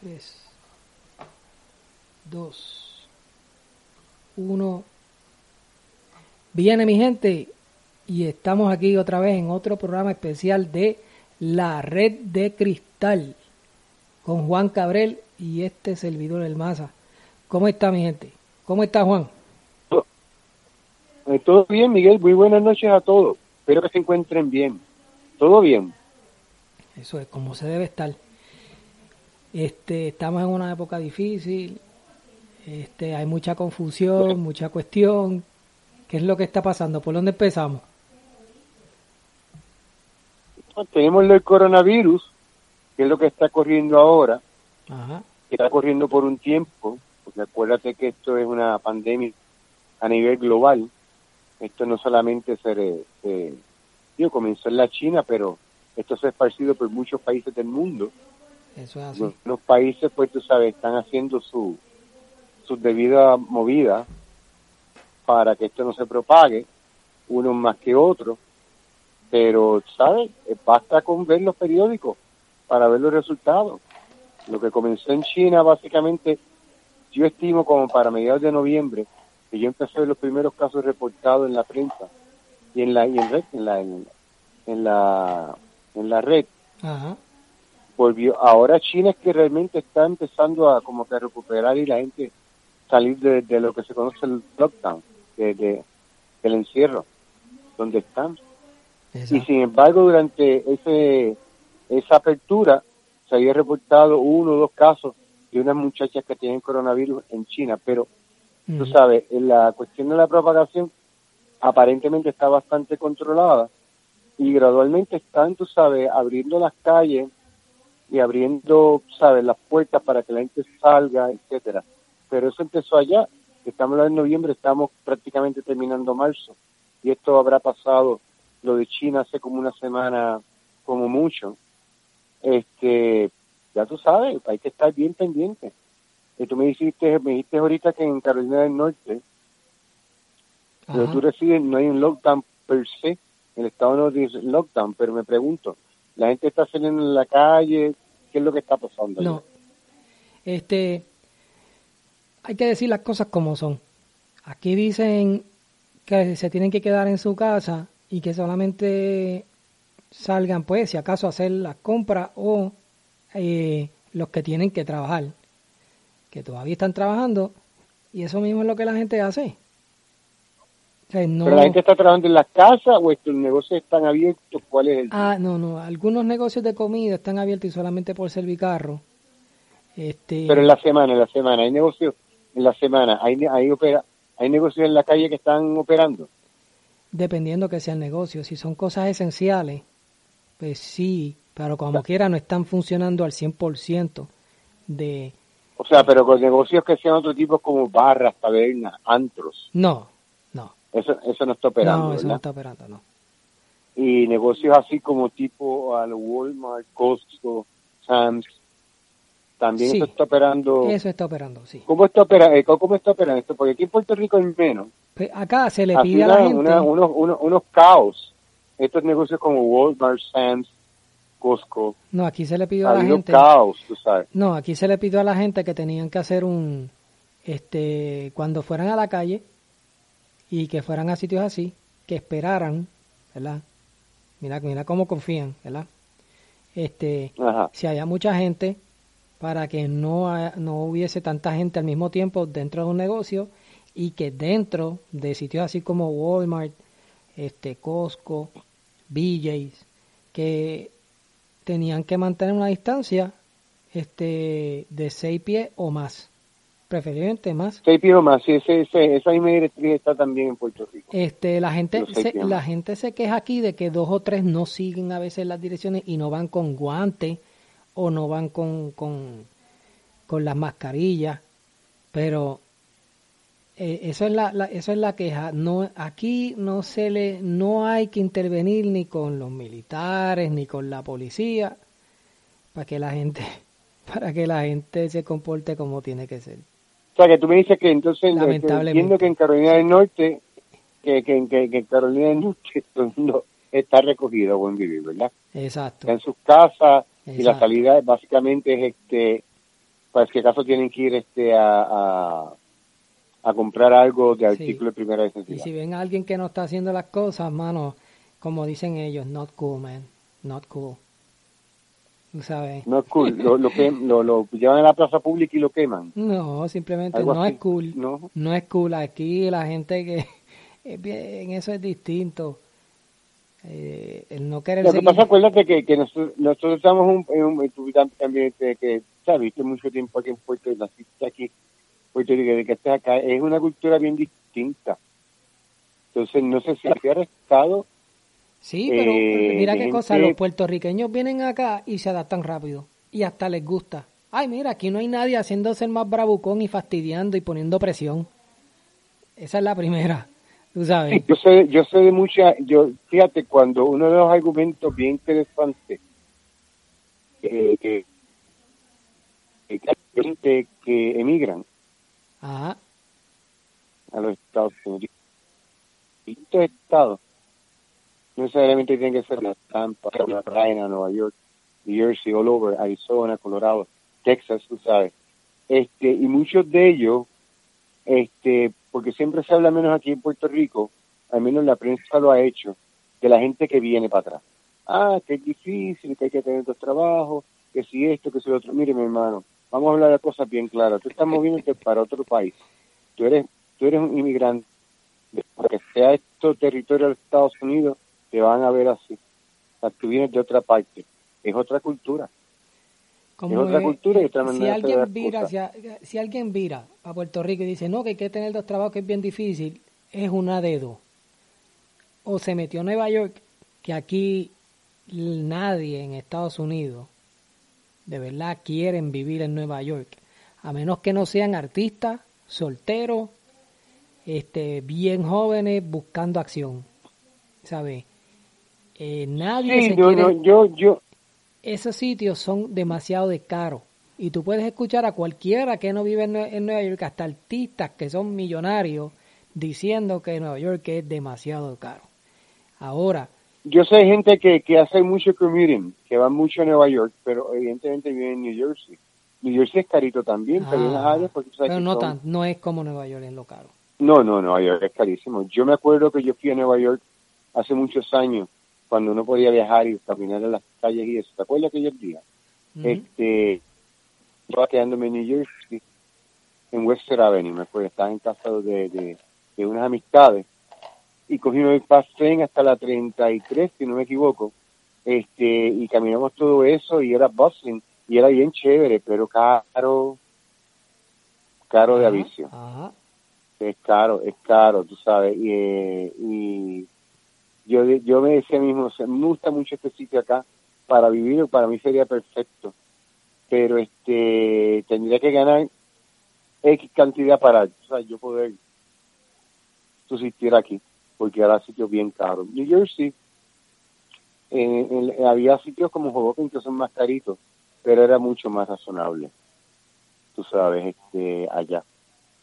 3, 2, 1. Viene mi gente y estamos aquí otra vez en otro programa especial de La Red de Cristal con Juan Cabrel y este servidor El Maza. ¿Cómo está mi gente? ¿Cómo está Juan? Eh, todo bien, Miguel. Muy buenas noches a todos. Espero que se encuentren bien. Todo bien. Eso es como se debe estar. Este, estamos en una época difícil, este, hay mucha confusión, mucha cuestión. ¿Qué es lo que está pasando? ¿Por dónde empezamos? Tenemos el coronavirus, que es lo que está corriendo ahora, que está corriendo por un tiempo, porque acuérdate que esto es una pandemia a nivel global. Esto no solamente se, se comenzó en la China, pero esto se ha esparcido por muchos países del mundo los, países, pues tú sabes, están haciendo su, sus debidas movidas para que esto no se propague, unos más que otros, pero, ¿sabes? Eh, basta con ver los periódicos para ver los resultados. Lo que comenzó en China, básicamente, yo estimo como para mediados de noviembre, que yo empecé a ver los primeros casos reportados en la prensa y en la, y en, red, en la, en, la, en la red. Ajá volvió. Ahora China es que realmente está empezando a como que a recuperar y la gente salir de, lo que se conoce el lockdown, de, del encierro, donde están. Y sin embargo, durante ese esa apertura se había reportado uno o dos casos de unas muchachas que tienen coronavirus en China, pero tú sabes, en la cuestión de la propagación aparentemente está bastante controlada y gradualmente están, tú sabes, abriendo las calles y abriendo, ¿sabes?, las puertas para que la gente salga, etcétera. Pero eso empezó allá, estamos en noviembre, estamos prácticamente terminando marzo, y esto habrá pasado, lo de China hace como una semana, como mucho. Este, ya tú sabes, hay que estar bien pendiente. Y tú me dijiste, me dijiste ahorita que en Carolina del Norte, donde tú resides, no hay un lockdown per se, el Estado no dice lockdown, pero me pregunto, la gente está saliendo en la calle, ¿qué es lo que está pasando? No, este, hay que decir las cosas como son. Aquí dicen que se tienen que quedar en su casa y que solamente salgan, pues, si acaso, a hacer las compras o eh, los que tienen que trabajar, que todavía están trabajando y eso mismo es lo que la gente hace. ¿Pero la gente está trabajando en las casas o estos negocios están abiertos? ¿Cuál es el...? Ah, no, no. Algunos negocios de comida están abiertos y solamente por servicarro. Este... Pero en la semana, en la semana. ¿Hay negocios en la semana? ¿Hay, hay, opera, ¿Hay negocios en la calle que están operando? Dependiendo que sean negocios. Si son cosas esenciales, pues sí. Pero como quiera no están funcionando al 100% de... O sea, pero con negocios que sean otro tipo como barras, tabernas, antros. No, eso, eso no está operando. No, eso no está operando, no. Y negocios así como tipo al Walmart, Costco, Sam's, también eso está operando. Eso está operando, sí. ¿Cómo está, operando, eh, ¿Cómo está operando esto? Porque aquí en Puerto Rico es menos. Pues acá se le pide a la gente... unos, unos, unos caos. Estos negocios como Walmart, Sam's, Costco. No, aquí se le pidió a la gente. caos, tú sabes. No, aquí se le pidió a la gente que tenían que hacer un. Este, cuando fueran a la calle, y que fueran a sitios así, que esperaran, ¿verdad? Mira, mira cómo confían, ¿verdad? Este, si había mucha gente, para que no, no hubiese tanta gente al mismo tiempo dentro de un negocio y que dentro de sitios así como Walmart, este, Costco, BJ's, que tenían que mantener una distancia este, de seis pies o más preferiblemente más. Seis pies más, sí, ese, esa misma directriz está también en Puerto Rico. Este, la gente, se, la gente se queja aquí de que dos o tres no siguen a veces las direcciones y no van con guantes o no van con, con, con las mascarillas, pero eh, eso es la, eso es la queja. No, aquí no se le, no hay que intervenir ni con los militares ni con la policía para que la gente, para que la gente se comporte como tiene que ser. O sea, que tú me dices que entonces, entiendo que en Carolina del Norte, que, que, que, en Carolina del Norte no, está recogido buen vivir, ¿verdad? Exacto. en sus casas y la salida básicamente es este para que acaso tienen que ir este a, a, comprar algo de artículo de primera necesidad. Y si ven a alguien que no está haciendo las cosas, mano, como dicen ellos, not cool, man, not cool. ¿Sabes? No es cool, lo, lo, que, lo, lo, llevan a la plaza pública y lo queman. No, simplemente no es cool. No. no es cool. Aquí la gente que en eso es distinto. Eh, el no querer Lo que pasa, acuérdate que, que nosotros, nosotros estamos en un, también que, sabes, mucho tiempo aquí en Puerto Rico, aquí, Puerto Rico, de que estás acá, es una cultura bien distinta. Entonces, no sé si ha estado Sí, pero eh, mira qué cosa, los puertorriqueños vienen acá y se adaptan rápido y hasta les gusta. Ay, mira, aquí no hay nadie haciéndose el más bravucón y fastidiando y poniendo presión. Esa es la primera, tú sabes. yo sé, yo sé de mucha, yo, fíjate, cuando uno de los argumentos bien interesantes eh, que, que, que emigran a los Estados Unidos, estos estados no necesariamente tiene que ser la Tampa, Carolina, Nueva York, New Jersey, all over, Arizona, Colorado, Texas, tú sabes. Este, y muchos de ellos, este, porque siempre se habla menos aquí en Puerto Rico, al menos la prensa lo ha hecho, de la gente que viene para atrás. Ah, que es difícil, que hay que tener dos trabajos, que si esto, que si lo otro. Mire, mi hermano, vamos a hablar de cosas bien claras. Tú estás moviéndote para otro país. Tú eres, tú eres un inmigrante. Que sea esto territorio de Estados Unidos, te van a ver así. O sea, tú vienes de otra parte. Es otra cultura. es otra cultura y otra manera si alguien vira si, alguien vira a Puerto Rico y dice no que hay que tener dos trabajos que es bien difícil es una dedo o se metió a Nueva York que aquí nadie en Estados Unidos de verdad quieren vivir en Nueva York a menos que no sean artistas solteros este bien jóvenes buscando acción ¿sabes? Eh, nadie se quiere... yo, yo... Esos sitios son demasiado de caros. Y tú puedes escuchar a cualquiera que no vive en, Nueva York, hasta artistas que son millonarios, diciendo que Nueva York es demasiado caro. Ahora... Yo sé gente que, que hace mucho commuting, que va mucho a Nueva York, pero evidentemente vive en New Jersey. New Jersey es carito también, pero en las ah, áreas porque pero no, tan, no es como Nueva York en lo caro. No, no, Nueva York es carísimo. Yo me acuerdo que yo fui a Nueva York hace muchos años, cuando uno podía viajar y caminar en las calles y eso. ¿Te acuerdas aquellos días? Este, estaba quedándome en New Jersey, en Western Avenue, me acuerdo, estaba en casa de, de, unas amistades y cogí un fast train hasta la 33, si no me equivoco, este, y caminamos todo eso y era bustling y era bien chévere, pero caro, caro de aviso. Es caro, es caro, tú sabes, y, eh, y yo, yo me decía mismo, me gusta mucho este sitio acá para vivir, para mí sería perfecto, pero este tendría que ganar X cantidad para o sea, yo poder subsistir aquí, porque era sitios bien caros. New Jersey, había sitios como Hoboken que son más caritos, pero era mucho más razonable, tú sabes, este allá.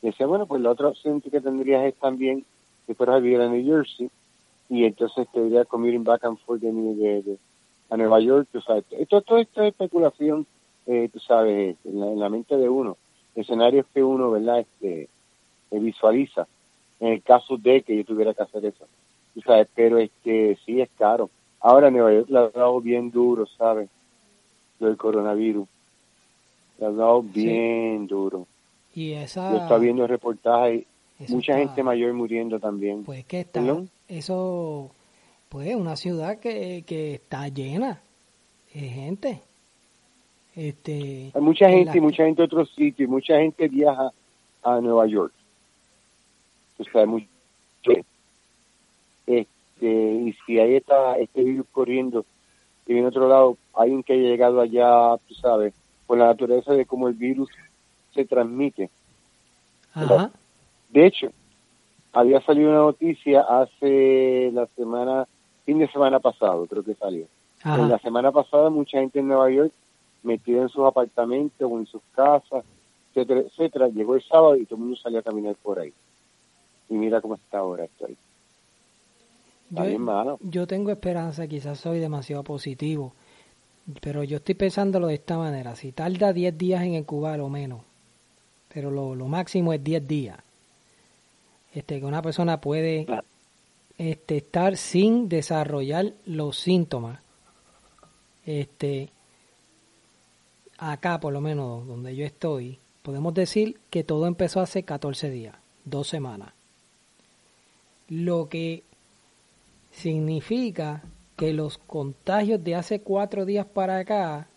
decía, bueno, pues la otra opción que tendrías es también que fueras a vivir en New Jersey, y entonces te iría commuting back and forth de, de, a Nueva York, tú sabes. Esto, todo esto es especulación, eh, tú sabes, en la, mente de uno, escenarios que uno, ¿verdad?, este, eh, visualiza. En el caso de que yo tuviera que hacer eso, tú sabes, pero este, sí es caro. Ahora Nueva York la ha dado bien duro, ¿sabes? Lo del coronavirus. La ha dado bien duro. Y esa... Yo estaba viendo reportajes, mucha gente mayor muriendo también. Pues que está, eso, pues, una ciudad que, que está llena de gente. Este, Hay mucha gente y mucha gente de otros sitios, mucha gente viaja a Nueva York. O sea, mucho, este, y si ahí está este virus corriendo y en otro lado alguien que haya llegado allá, tú sabes, por la naturaleza de cómo el virus se transmite. Ajá. De hecho, había salido una noticia hace la semana, fin de semana pasado, creo que salió. En la semana pasada mucha gente en Nueva York metida en sus apartamentos o en sus casas, etcétera, etcétera. Llegó el sábado y todo el mundo salió a caminar por ahí. Y mira cómo está ahora esto ahí. Yo, yo tengo esperanza, quizás soy demasiado positivo, pero yo estoy pensándolo de esta manera. Si tarda 10 días en incubar o menos, pero lo, lo máximo es 10 días, este, que una persona puede este, estar sin desarrollar los síntomas. Este, acá por lo menos donde yo estoy, podemos decir que todo empezó hace 14 días, dos semanas. Lo que significa que los contagios de hace cuatro días para acá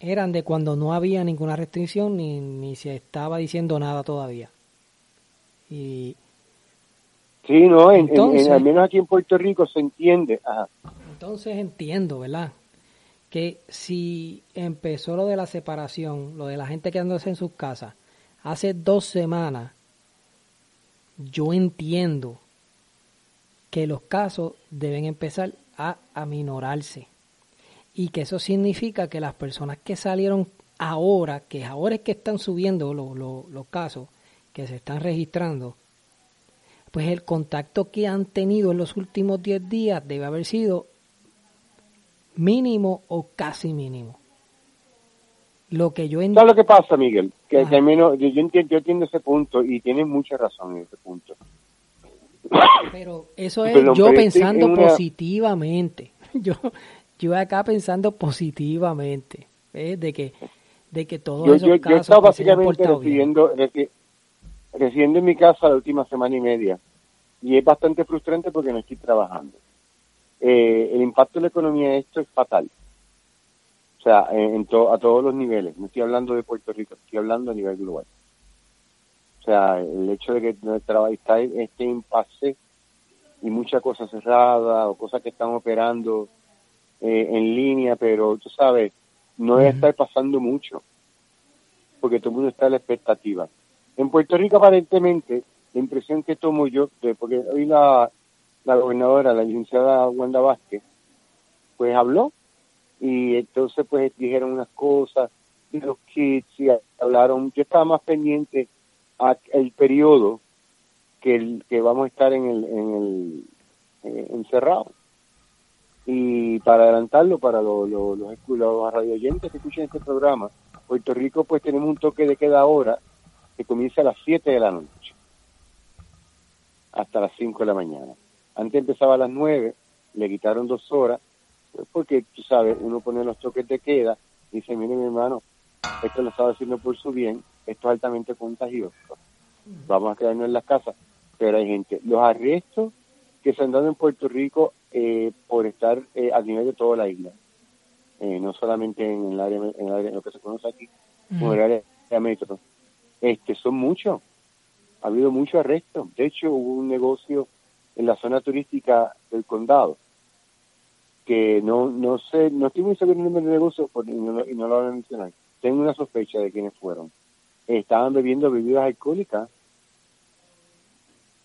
eran de cuando no había ninguna restricción ni, ni se estaba diciendo nada todavía. Y sí, no, en, al menos aquí en Puerto Rico se entiende. Entonces entiendo, ¿verdad? Que si empezó lo de la separación, lo de la gente quedándose en sus casas, hace dos semanas, yo entiendo que los casos deben empezar a aminorarse. Y que eso significa que las personas que salieron ahora, que ahora es que están subiendo los casos que se están registrando, pues el contacto que han tenido en los últimos 10 días debe haber sido mínimo o casi mínimo. Lo que yo entiendo. lo que pasa, Miguel? Que, al menos yo, entiendo, yo entiendo ese punto y tiene mucha razón en ese punto. Pero eso es yo pensando positivamente. Yo, yo acá pensando positivamente, de que de que todos esos yo, casos yo estaba básicamente recibiendo, residiendo en mi casa la última semana y media y es bastante frustrante porque no estoy trabajando. Eh, el impacto de la economía de esto es fatal. O sea, en, a todos los niveles. No estoy hablando de Puerto Rico, estoy hablando a nivel global. O sea, el hecho de que nuestra está este impasse y muchas cosas cerradas o cosas que están operando eh, en línea, pero tú sabes, no debe estar pasando mucho, porque todo el mundo está a la expectativa. En Puerto Rico aparentemente, la impresión que tomo yo, porque hoy la, la gobernadora, la licenciada Wanda Vázquez, pues habló y entonces pues dijeron unas cosas de los kits y hablaron, yo estaba más pendiente el periodo que, el, que vamos a estar en el, en el eh, encerrado. Y para adelantarlo, para los, los, los, radioyentes que escuchan este programa, Puerto Rico pues tenemos un toque de queda ahora que comienza a las 7 de la noche hasta las 5 de la mañana. Antes empezaba a las 9, le quitaron dos horas, porque tú sabes, uno pone los toques de queda y dice, mire mi hermano, esto lo estaba haciendo por su bien, esto es altamente contagioso. Vamos a quedarnos en las casas. Pero hay gente, los arrestos que se han dado en Puerto Rico eh, por estar eh, a nivel de toda la isla, eh, no solamente en el área, en, el área, lo que se conoce aquí, como el área de metro, este, son muchos. Ha habido muchos arrestos. De hecho, hubo un negocio en la zona turística del condado que no no sé, no estoy muy seguro del nombre del negocio y no, y no lo voy a mencionar. Tengo una sospecha de quiénes fueron estaban bebiendo bebidas alcohólicas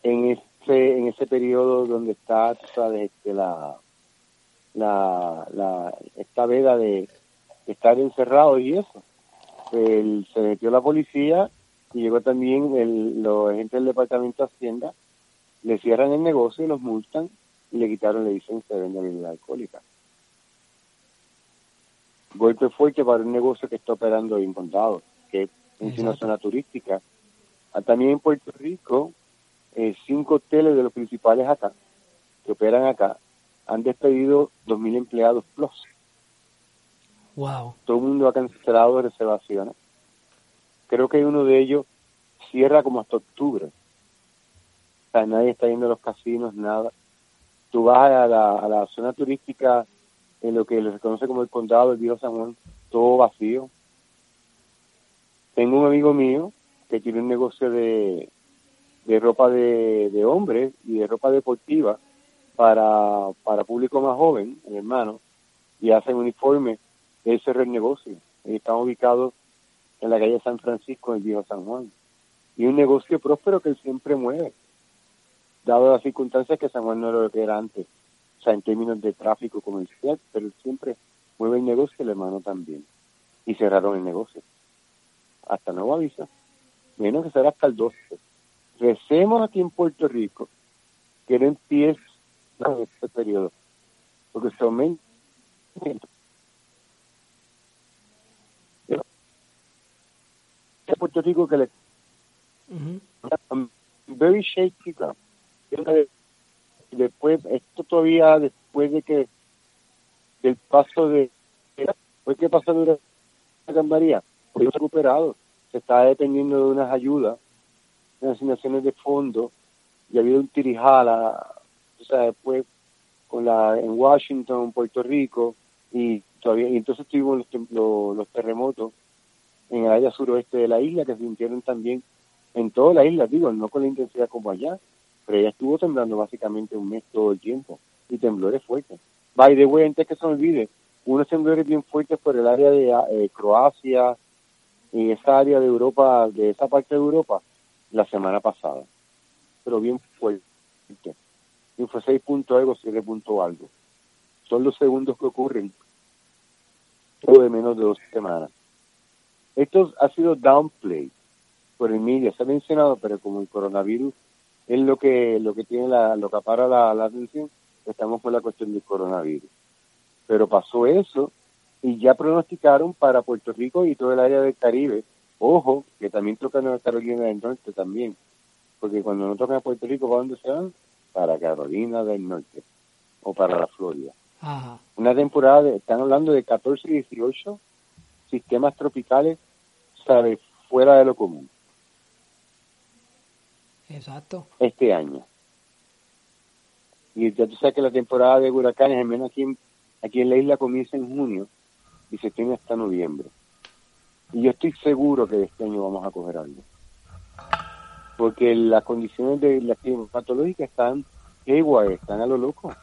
en ese en ese periodo donde está sabes este, la la la esta veda de estar encerrado y eso se metió la policía y llegó también el, los agentes del departamento de hacienda le cierran el negocio y los multan y le quitaron la licencia de vender bebida alcohólica golpe fuerte para un negocio que está operando en condado que en una zona turística. Ah, también en Puerto Rico, eh, cinco hoteles de los principales acá, que operan acá, han despedido 2.000 empleados plus. Wow. Todo el mundo ha cancelado reservaciones. Creo que uno de ellos cierra como hasta octubre. O sea, nadie está yendo a los casinos, nada. Tú vas a la, zona turística en lo que se conoce como el condado del Viejo San Juan, todo vacío. Tengo un amigo mío que tiene un negocio de, ropa de, de hombres y de ropa deportiva para, público más joven, hermano, y hacen uniformes. Él cerró el negocio. Están ubicados en la calle San Francisco, en el viejo San Juan. Y un negocio próspero que él siempre mueve, dado las circunstancias que San Juan no era lo que era antes. O sea, en términos de tráfico comercial, pero él siempre mueve el negocio y el hermano también. Y cerraron el negocio hasta nuevo aviso, menos que será hasta el 12. Recemos aquí en Puerto Rico que no empiece este periodo, porque se Puerto Rico que le... Very shaky Después, esto todavía después de que del paso de... Después que pasó de Gran María, fue recuperado. Se está dependiendo de unas ayudas, unas asignaciones de fondo, y ha habido un tirijala, o sea, después con la en Washington, Puerto Rico, y todavía y entonces tuvimos los, los, terremotos en el área suroeste de la isla que sintieron también en toda la isla, digo, no con la intensidad como allá, pero ella estuvo temblando básicamente un mes todo el tiempo y temblores fuertes. By the way, antes que se olvide, unos temblores bien fuertes por el área de eh, Croacia y esa área de Europa, de esa parte de Europa, la semana pasada, pero bien fuerte. Y fue 6 puntos algo, 7 puntos algo. Son los segundos que ocurren todo de menos de dos semanas. Esto ha sido downplay por el media, se ha mencionado, pero como el coronavirus es lo que lo que tiene la, lo que para la, atención, estamos con la cuestión del coronavirus. Pero pasó eso y ya pronosticaron para Puerto Rico y todo el área del Caribe. Ojo, que también toca Nueva Carolina del Norte también. Porque cuando no tocan a Puerto Rico, ¿para dónde se van? Para Carolina del Norte o para la Florida. Una temporada, de, están hablando de 14 y 18 sistemas tropicales, sabe, fuera de lo común. Exacto. Este año. Y ya tú sabes que la temporada de huracanes, al menos aquí en, aquí en la isla, comienza en junio y se tiene hasta noviembre. Y yo estoy seguro que este año vamos a coger algo. Porque las condiciones de la climatológica están igual, están a lo loco.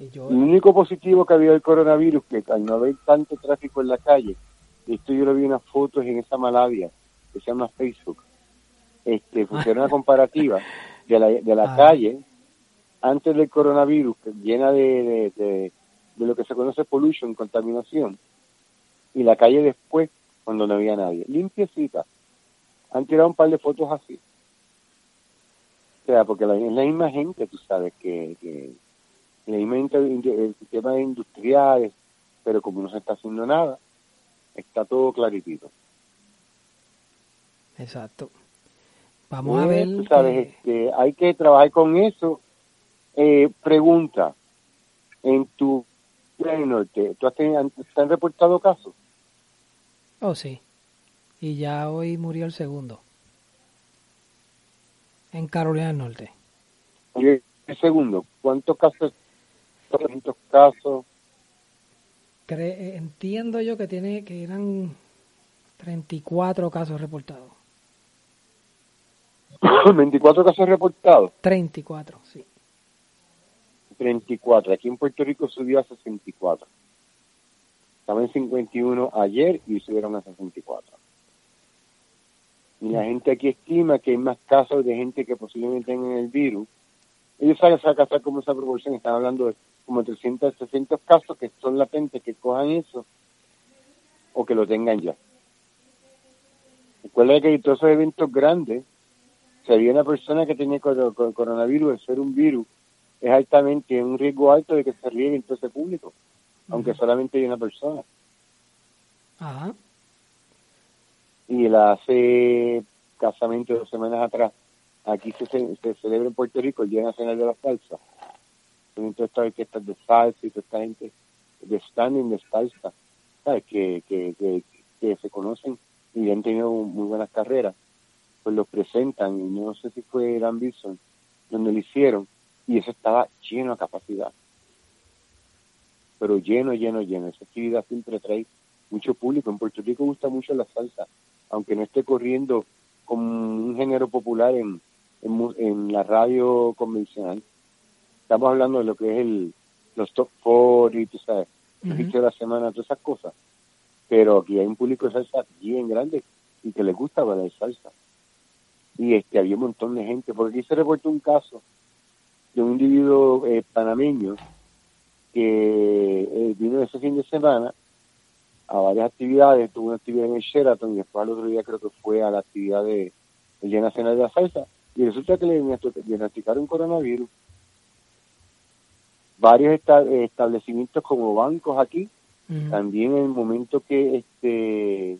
El único positivo que había del coronavirus, que al no haber tanto tráfico en la calle, esto yo lo vi unas fotos en esa Malavia, que se llama Facebook, este, funciona una comparativa de la, de la ah. calle antes del coronavirus, llena de, de, lo que se conoce pollution, contaminación, y la calle después, cuando no había nadie, limpiecita. Han tirado un par de fotos así. O sea, porque la, es la misma gente, tú sabes, que, que el sistema industriales, pero como no se está haciendo nada, está todo claritito. Exacto. Vamos a ver. Tú sabes, este, hay que trabajar con eso. Eh, pregunta, en tu norte, ¿tú has, tenido, ¿te han reportado casos? Oh, sí. Y ya hoy murió el segundo. En Carolina del Norte. ¿Y el segundo? ¿Cuántos casos distintos casos. Cre entiendo yo que tiene que eran 34 casos reportados. 24 casos reportados. 34, sí. 34. Aquí en Puerto Rico subió a 64. Estaba en 51 ayer y subieron a 64. Y la gente aquí estima que hay más casos de gente que posiblemente tengan el virus. Ellos saben sacar como esa proporción, están hablando de como 300, 600 casos que son latentes que cojan eso o que lo tengan ya. Recuerda que todos esos eventos grandes, si había una persona que tenía coronavirus, el ser un virus, es altamente un riesgo alto de que se riegue en todo ese público, aunque solamente hay una persona. Ajá. Y la hace casamente dos semanas atrás, aquí se, se celebra en Puerto Rico el Día Nacional de la Salsa toda esta orquesta de salsa y toda esta gente de standing de salsa, Que, que, que, se conocen y han tenido muy buenas carreras, pues los presentan y no sé si fue Dan Wilson donde lo hicieron y eso estaba lleno a capacidad. Pero lleno, lleno, lleno. Esa actividad siempre trae mucho público. En Puerto Rico gusta mucho la salsa, aunque no esté corriendo como un género popular en, en la radio convencional estamos hablando de lo que es el los top four y tú sabes, el de la semana, todas esas cosas. Pero aquí hay un público de salsa bien grande y que le gusta bailar salsa. Y este había un montón de gente, porque aquí se reportó un caso de un individuo eh, panameño que eh, vino ese fin de semana a varias actividades, tuvo una actividad en el Sheraton y después al otro día creo que fue a la actividad de, del Día Nacional de la Salsa y resulta que le diagnosticaron coronavirus varios establecimientos como bancos aquí, también en el momento que este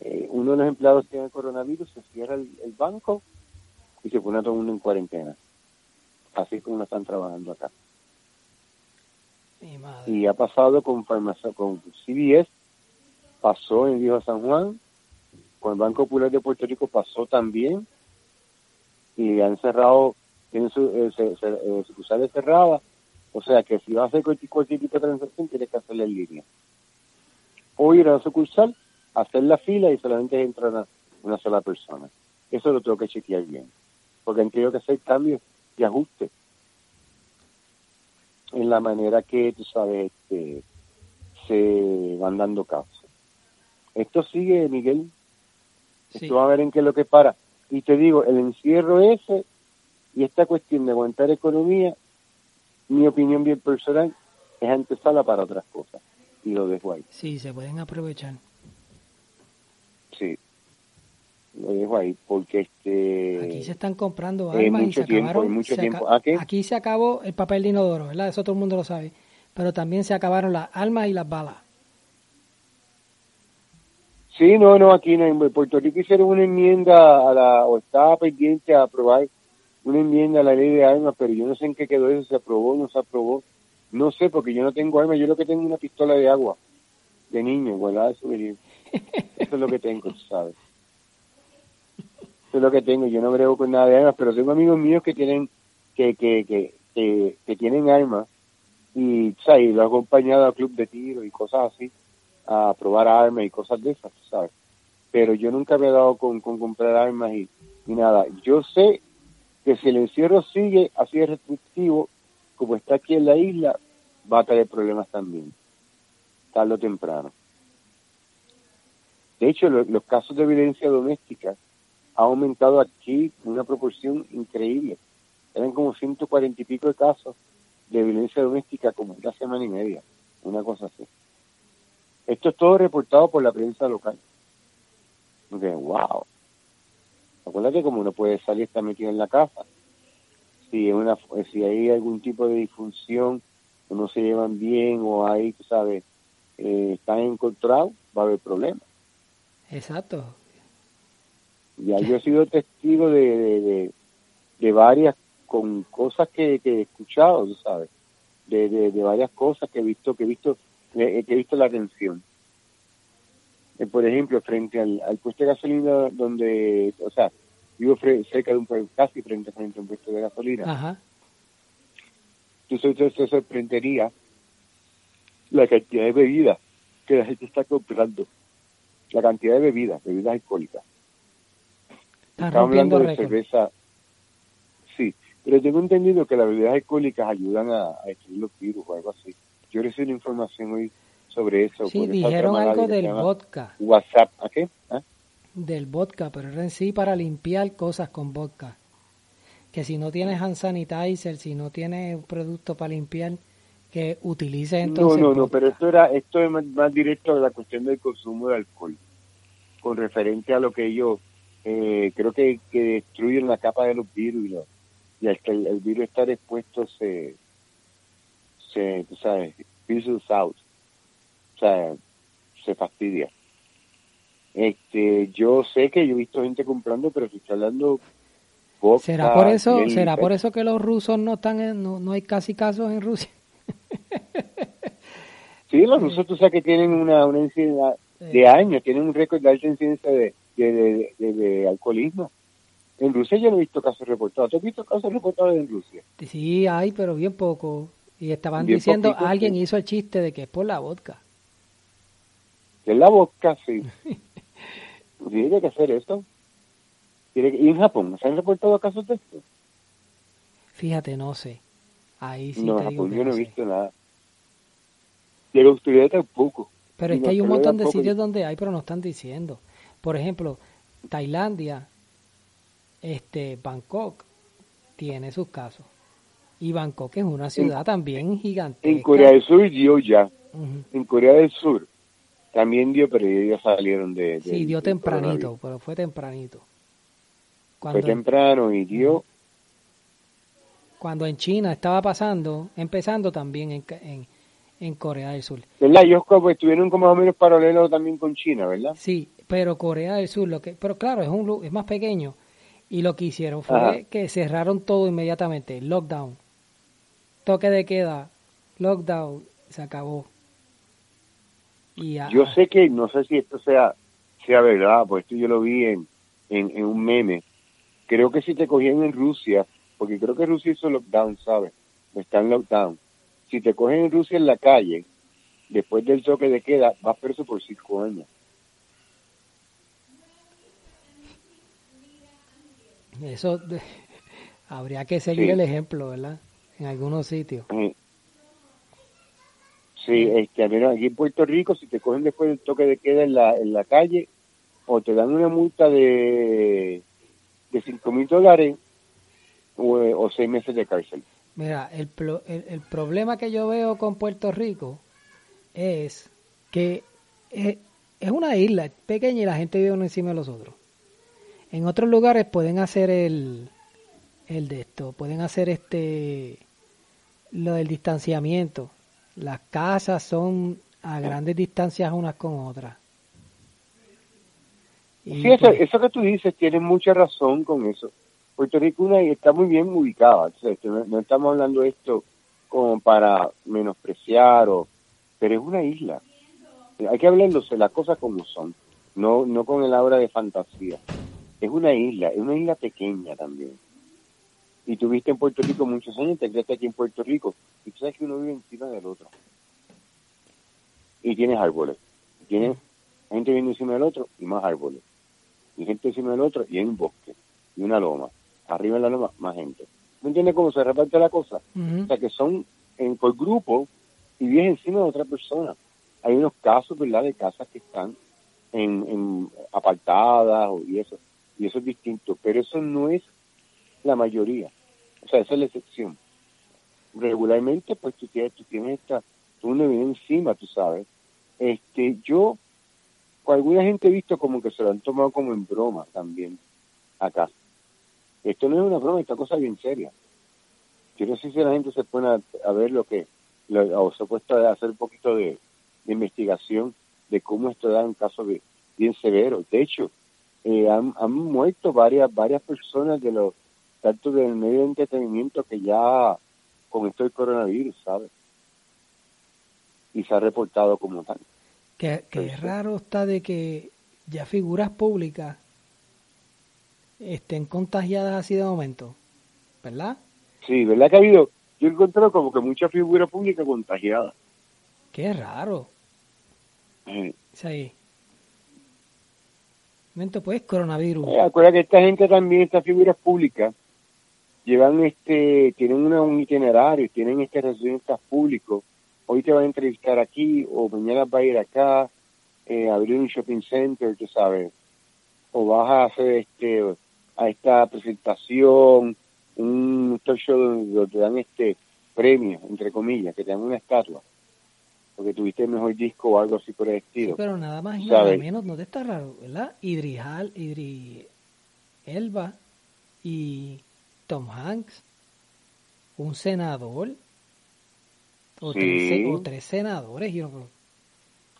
eh, uno de los empleados tiene el coronavirus, se cierra el, banco y se pone a todo el mundo en cuarentena. Así como están trabajando acá. Y ha pasado con farmacia, con CBS, pasó en Viejo San Juan, con el Banco Popular de Puerto Rico pasó también, y han cerrado, tienen su, eh, eh, sucursales cerradas, o sea que si va a hacer cualquier, tipo de transacción, tiene que hacerla en línea. O ir a la sucursal, hacer la fila y solamente entra una, una sola persona. Eso lo tengo que chequear bien, porque han tenido que hacer cambios y ajustes en la manera que, tú sabes, este, se van dando casos. Esto sigue, Miguel. Esto va a ver en qué es lo que para. Y te digo, el encierro ese y esta cuestión de aguantar economía, mi opinión bien personal, es antesala para otras cosas. Y lo dejo ahí. Sí, se pueden aprovechar. Sí lo dejo ahí porque este aquí se están comprando armas y se acabaron mucho tiempo. aquí se acabó el papel de inodoro verdad eso todo el mundo lo sabe pero también se acabaron las armas y las balas sí no no aquí en Puerto Rico hicieron una enmienda a la o estaba pendiente a aprobar una enmienda a la ley de armas pero yo no sé en qué quedó eso se aprobó no se aprobó no sé porque yo no tengo armas yo lo que tengo es una pistola de agua de niño ¿verdad? eso, eso es lo que tengo sabes es lo que tengo, yo no brego con nada de armas, pero tengo amigos míos que tienen que que, que, que, tienen armas y, ¿sabes? lo he acompañado a club de tiro y cosas así, a probar armas y cosas de esas, ¿sabes? Pero yo nunca me he dado con, con comprar armas y, nada. Yo sé que si el encierro sigue así de restrictivo, como está aquí en la isla, va a traer problemas también, tarde o temprano. De hecho, los casos de violencia doméstica ha aumentado aquí una proporción increíble. Eran como 140 y pico de casos de violencia doméstica como una semana y media, una cosa así. Esto es todo reportado por la prensa local. Okay, wow. Acuérdate como uno puede salir está metido en la casa. Si, una, si hay algún tipo de disfunción, o no se llevan bien o hay, tú sabes, eh, están encontrados, va a haber problemas. Exacto. Ya yo he sido testigo de, de, varias con cosas que, he escuchado, sabes, de, de, varias cosas que he visto, que he visto, que he visto la atención. Eh, por ejemplo, frente al, puesto de gasolina donde, o sea, vivo cerca de un casi frente, frente a un puesto de gasolina. Ajá. Tú se, sorprendería la cantidad de bebidas que la gente está comprando. La cantidad de bebidas, bebidas alcohólicas. Estamos hablando de cerveza. Sí, pero tengo entendido que las bebidas alcohólicas ayudan a, a destruir los virus o algo así. Yo recibí información hoy sobre eso. Sí, dijeron algo del vodka. WhatsApp, ¿a qué? ¿Ah? Del vodka, pero era en sí para limpiar cosas con vodka. Que si no tienes hand sanitizer, si no tienes un producto para limpiar, que utilices entonces. No, no, no, pero esto era esto es más, directo a la cuestión del consumo de alcohol, con referente a lo que ellos eh, creo que, que destruyen la capa de los virus y, al que el, virus estar expuesto se, se tú sabes, out, o sea, se fastidia. Este, yo sé que yo he visto gente comprando, pero si está hablando ¿Será por eso, será por eso que los rusos no están en, no, no hay casi casos en Rusia? sí, los rusos tú sabes que tienen una, una incidencia de años, tienen un récord de alta incidencia de, de, de, alcoholismo. En Rusia yo no he visto casos reportados. ¿Tú has visto casos reportados en Rusia? Sí, hay, pero bien poco. Y estaban diciendo, alguien hizo el chiste de que es por la vodka. Es la vodka, sí. Tiene que hacer esto. ¿Y en Japón se han reportado casos de esto? Fíjate, no sé. Ahí sí no, te Japón yo no he visto nada. Y en Australia tampoco. Pero es que hay un montón de sitios donde hay, pero no están diciendo. Por ejemplo, Tailandia, este, Bangkok, tiene sus casos. Y Bangkok es una ciudad también gigante. En Corea del Sur dio ya. En Corea del Sur también dio, pero ellos salieron de... sí, dio tempranito, pero fue tempranito. fue temprano y dio... Cuando en China estaba pasando, empezando también en, en, en Corea del Sur. ¿Verdad? Ellos como, estuvieron como más o menos paralelo también con China, ¿verdad? Sí, Pero Corea del Sur, lo que, pero claro, es un es más pequeño. Y lo que hicieron fue que cerraron todo inmediatamente, lockdown. Toque de queda, lockdown, se acabó. Y yo sé que, no sé si esto sea, sea verdad, pues esto yo lo vi en, en, un meme. Creo que si te cogían en Rusia, porque creo que Rusia hizo lockdown, ¿sabes? Está en lockdown. Si te cogen en Rusia en la calle, después del toque de queda, vas preso por cinco años. Eso habría que seguir el ejemplo, ¿verdad? En algunos sitios. Sí, este, aquí en Puerto Rico, si te cogen después del toque de queda en la, en la calle, o te dan una multa de, de 5 mil dólares o, seis meses de cárcel. Mira, el, el, problema que yo veo con Puerto Rico es que es, es una isla pequeña y la gente vive uno encima de los otros. En otros lugares pueden hacer el, el de esto, pueden hacer este lo del distanciamiento. Las casas son a grandes distancias unas con otras. sí, eso, pues eso, que tú dices, tienes mucha razón con eso. Puerto Rico una, está muy bien ubicada. no, estamos hablando de esto como para menospreciar, o, pero es una isla. Hay que hablarse las cosas como son, no, no con el aura de fantasía es una isla, es una isla pequeña también. Y tuviste en Puerto Rico muchos años, te quedaste aquí en Puerto Rico, y tú sabes que uno vive encima del otro. Y tienes árboles, tienes gente viviendo encima del otro y más árboles. Y gente encima del otro y hay un bosque, y una loma. Arriba en la loma, más gente. ¿No entiendes cómo se reparte la cosa? O sea, que son en, por grupo y vives encima de otra persona. Hay unos casos, ¿verdad?, de casas que están en, en apartadas y eso y eso es distinto, pero eso no es la mayoría, o sea, esa es la excepción. Regularmente, pues tú tienes, tú tienes esta, tú no viene encima, tú sabes. Este, yo, con alguna gente he visto como que se lo han tomado como en broma también acá. Esto no es una broma, esta cosa es bien seria. Yo no sé si la gente se pone a, ver lo que, o se ha puesto a hacer un poquito de, investigación de cómo esto da un caso bien severo. De hecho, eh, han, muerto varias varias personas de los tanto del medio de entretenimiento que ya con esto del coronavirus, ¿sabes? Y se ha reportado como tal. Que, raro está de que ya figuras públicas estén contagiadas así de momento, ¿verdad? Sí, ¿verdad que ha habido? Yo he encontrado como que muchas figuras públicas contagiadas. Qué raro. Sí pues coronavirus. Eh, acuerda que esta gente también, estas figuras públicas, llevan este, tienen un itinerario, tienen este residentes públicos. Hoy te van a entrevistar aquí, o mañana va a ir acá, eh, abrir un shopping center, tú sabes, o vas a hacer este, a esta presentación, un talk show donde te dan este premio, entre comillas, que te dan una estatua porque tuviste el mejor disco o algo así por el estilo. pero nada más y nada menos, no te está raro, ¿verdad? Idrijal, Idri Elba y Tom Hanks, un senador, o, tres, senadores, yo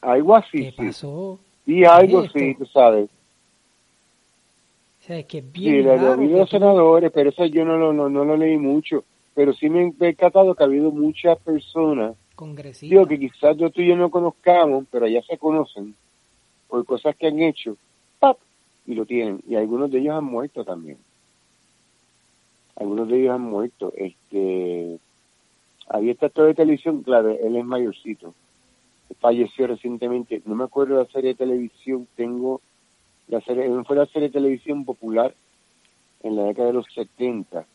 Algo así. ¿Qué pasó? Y algo así, tú sabes. O sea, es que es bien sí. Sí, los senadores, pero eso yo no lo, no, no lo leí mucho. Pero sí me he percatado que ha habido muchas personas Digo que quizás yo tú y yo no conozcamos, pero ya se conocen por cosas que han hecho, ¡pap! y lo tienen. Y algunos de ellos han muerto también. Algunos de ellos han muerto. Este, había esta actor de televisión, claro, él es mayorcito. Falleció recientemente. No me acuerdo de la serie de televisión. Tengo la serie, fue la serie de televisión popular en la década de los 70.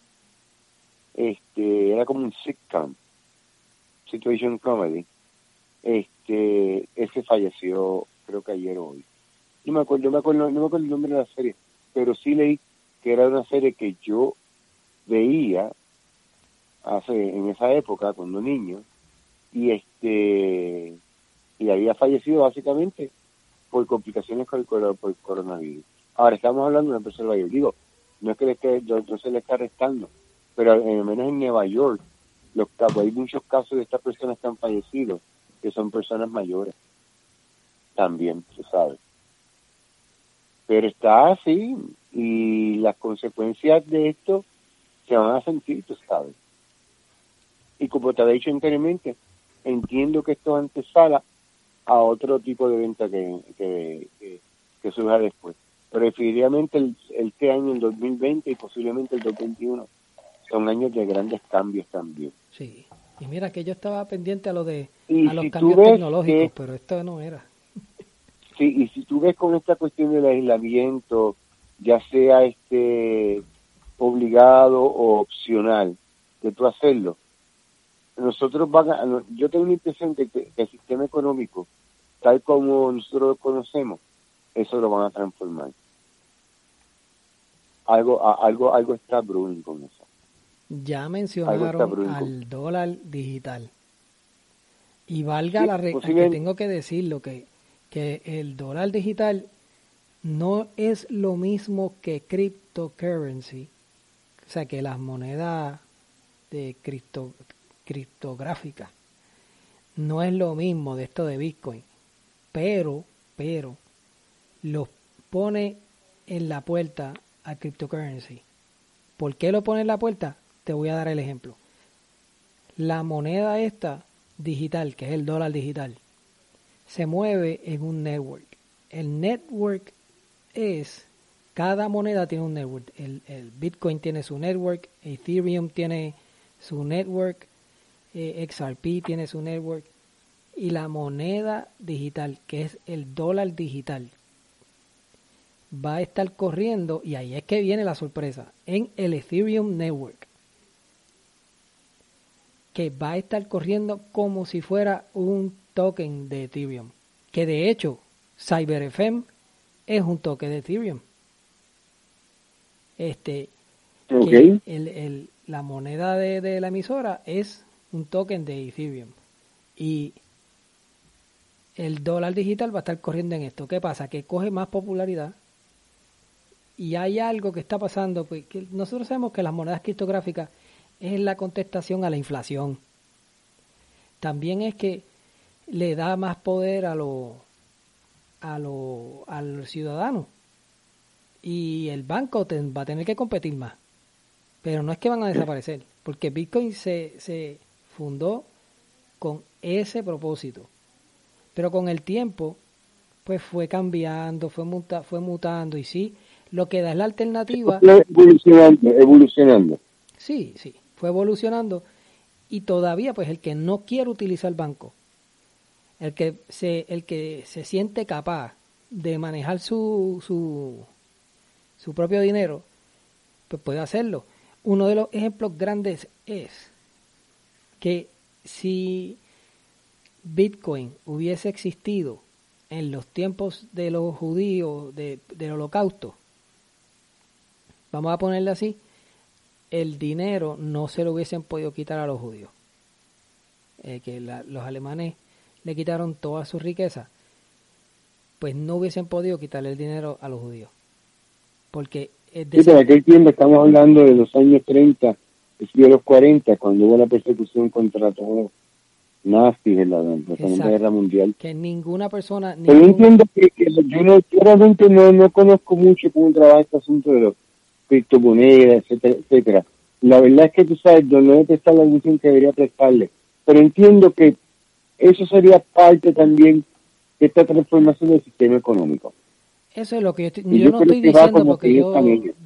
Este, era como un sitcom Situation Comedy, este, ese falleció, creo que ayer o hoy. No me acuerdo, no me acuerdo, no me acuerdo el nombre de la serie, pero sí leí que era una serie que yo veía hace, en esa época, cuando niño, y este, y había fallecido básicamente por complicaciones con el, por coronavirus. Ahora estamos hablando de una persona mayor. Digo, no es que le esté, no, se le está arrestando, pero al menos en Nueva York los, hay muchos casos de estas personas que han fallecido, que son personas mayores. También, tú sabes. Pero está así y las consecuencias de esto se van a sentir, tú sabes. Y como te he dicho anteriormente, entiendo que esto antesala a otro tipo de venta que, que, que, surja después. Pero definitivamente el, este año, el 2020 y posiblemente el 2021 son años de grandes cambios también. Sí, y mira que yo estaba pendiente a lo de a los cambios tecnológicos, pero esto no era. Sí, y si tú ves con esta cuestión del aislamiento, ya sea este obligado o opcional, de tú hacerlo, nosotros van a, yo tengo la impresión de que, el sistema económico, tal como nosotros lo conocemos, eso lo van a transformar. Algo, algo, algo está brewing con eso. Ya mencionaron al dólar digital. Y valga la regla, que tengo que decirlo, que, que el dólar digital no es lo mismo que cryptocurrency, o sea, que las monedas de cripto, criptográficas. No es lo mismo de esto de Bitcoin, pero, pero, lo pone en la puerta a cryptocurrency. ¿Por qué lo pone en la puerta? Te voy a dar el ejemplo. La moneda esta digital, que es el dólar digital, se mueve en un network. El network es, cada moneda tiene un network. El, Bitcoin tiene su network, Ethereum tiene su network, eh, XRP tiene su network. Y la moneda digital, que es el dólar digital, va a estar corriendo, y ahí es que viene la sorpresa, en el Ethereum Network que va a estar corriendo como si fuera un token de Ethereum. Que de hecho, CyberFM es un token de Ethereum. Este, el, la moneda de, de, la emisora es un token de Ethereum. Y el dólar digital va a estar corriendo en esto. ¿Qué pasa? Que coge más popularidad. Y hay algo que está pasando, pues que nosotros sabemos que las monedas criptográficas es la contestación a la inflación. También es que le da más poder a los a lo, al ciudadano y el banco va a tener que competir más. Pero no es que van a desaparecer, porque Bitcoin se, se fundó con ese propósito. Pero con el tiempo, pues fue cambiando, fue, muta, fue mutando y sí, lo que da es la alternativa. Evolucionando, evolucionando. Sí, sí fue evolucionando y todavía pues el que no quiere utilizar el banco, el que se, el que se siente capaz de manejar su, su, su propio dinero, pues puede hacerlo. Uno de los ejemplos grandes es que si Bitcoin hubiese existido en los tiempos de los judíos, de, del holocausto, vamos a ponerle así, el dinero no se lo hubiesen podido quitar a los judíos. Eh, que los alemanes le quitaron toda su riqueza, pues no hubiesen podido quitarle el dinero a los judíos. Porque es de aquel tiempo estamos hablando de los años 30, de los 40, cuando hubo la persecución contra todos nazis en la, Segunda Guerra Mundial. Que ninguna persona... Pero entiendo que, yo, no, realmente no, no conozco mucho cómo trabaja este asunto de los criptomonedas, etcétera, etcétera. La verdad es que tú sabes, yo no he prestado la atención que debería prestarle, pero entiendo que eso sería parte también de esta transformación del sistema económico. Eso es lo que yo, yo, no estoy diciendo porque yo,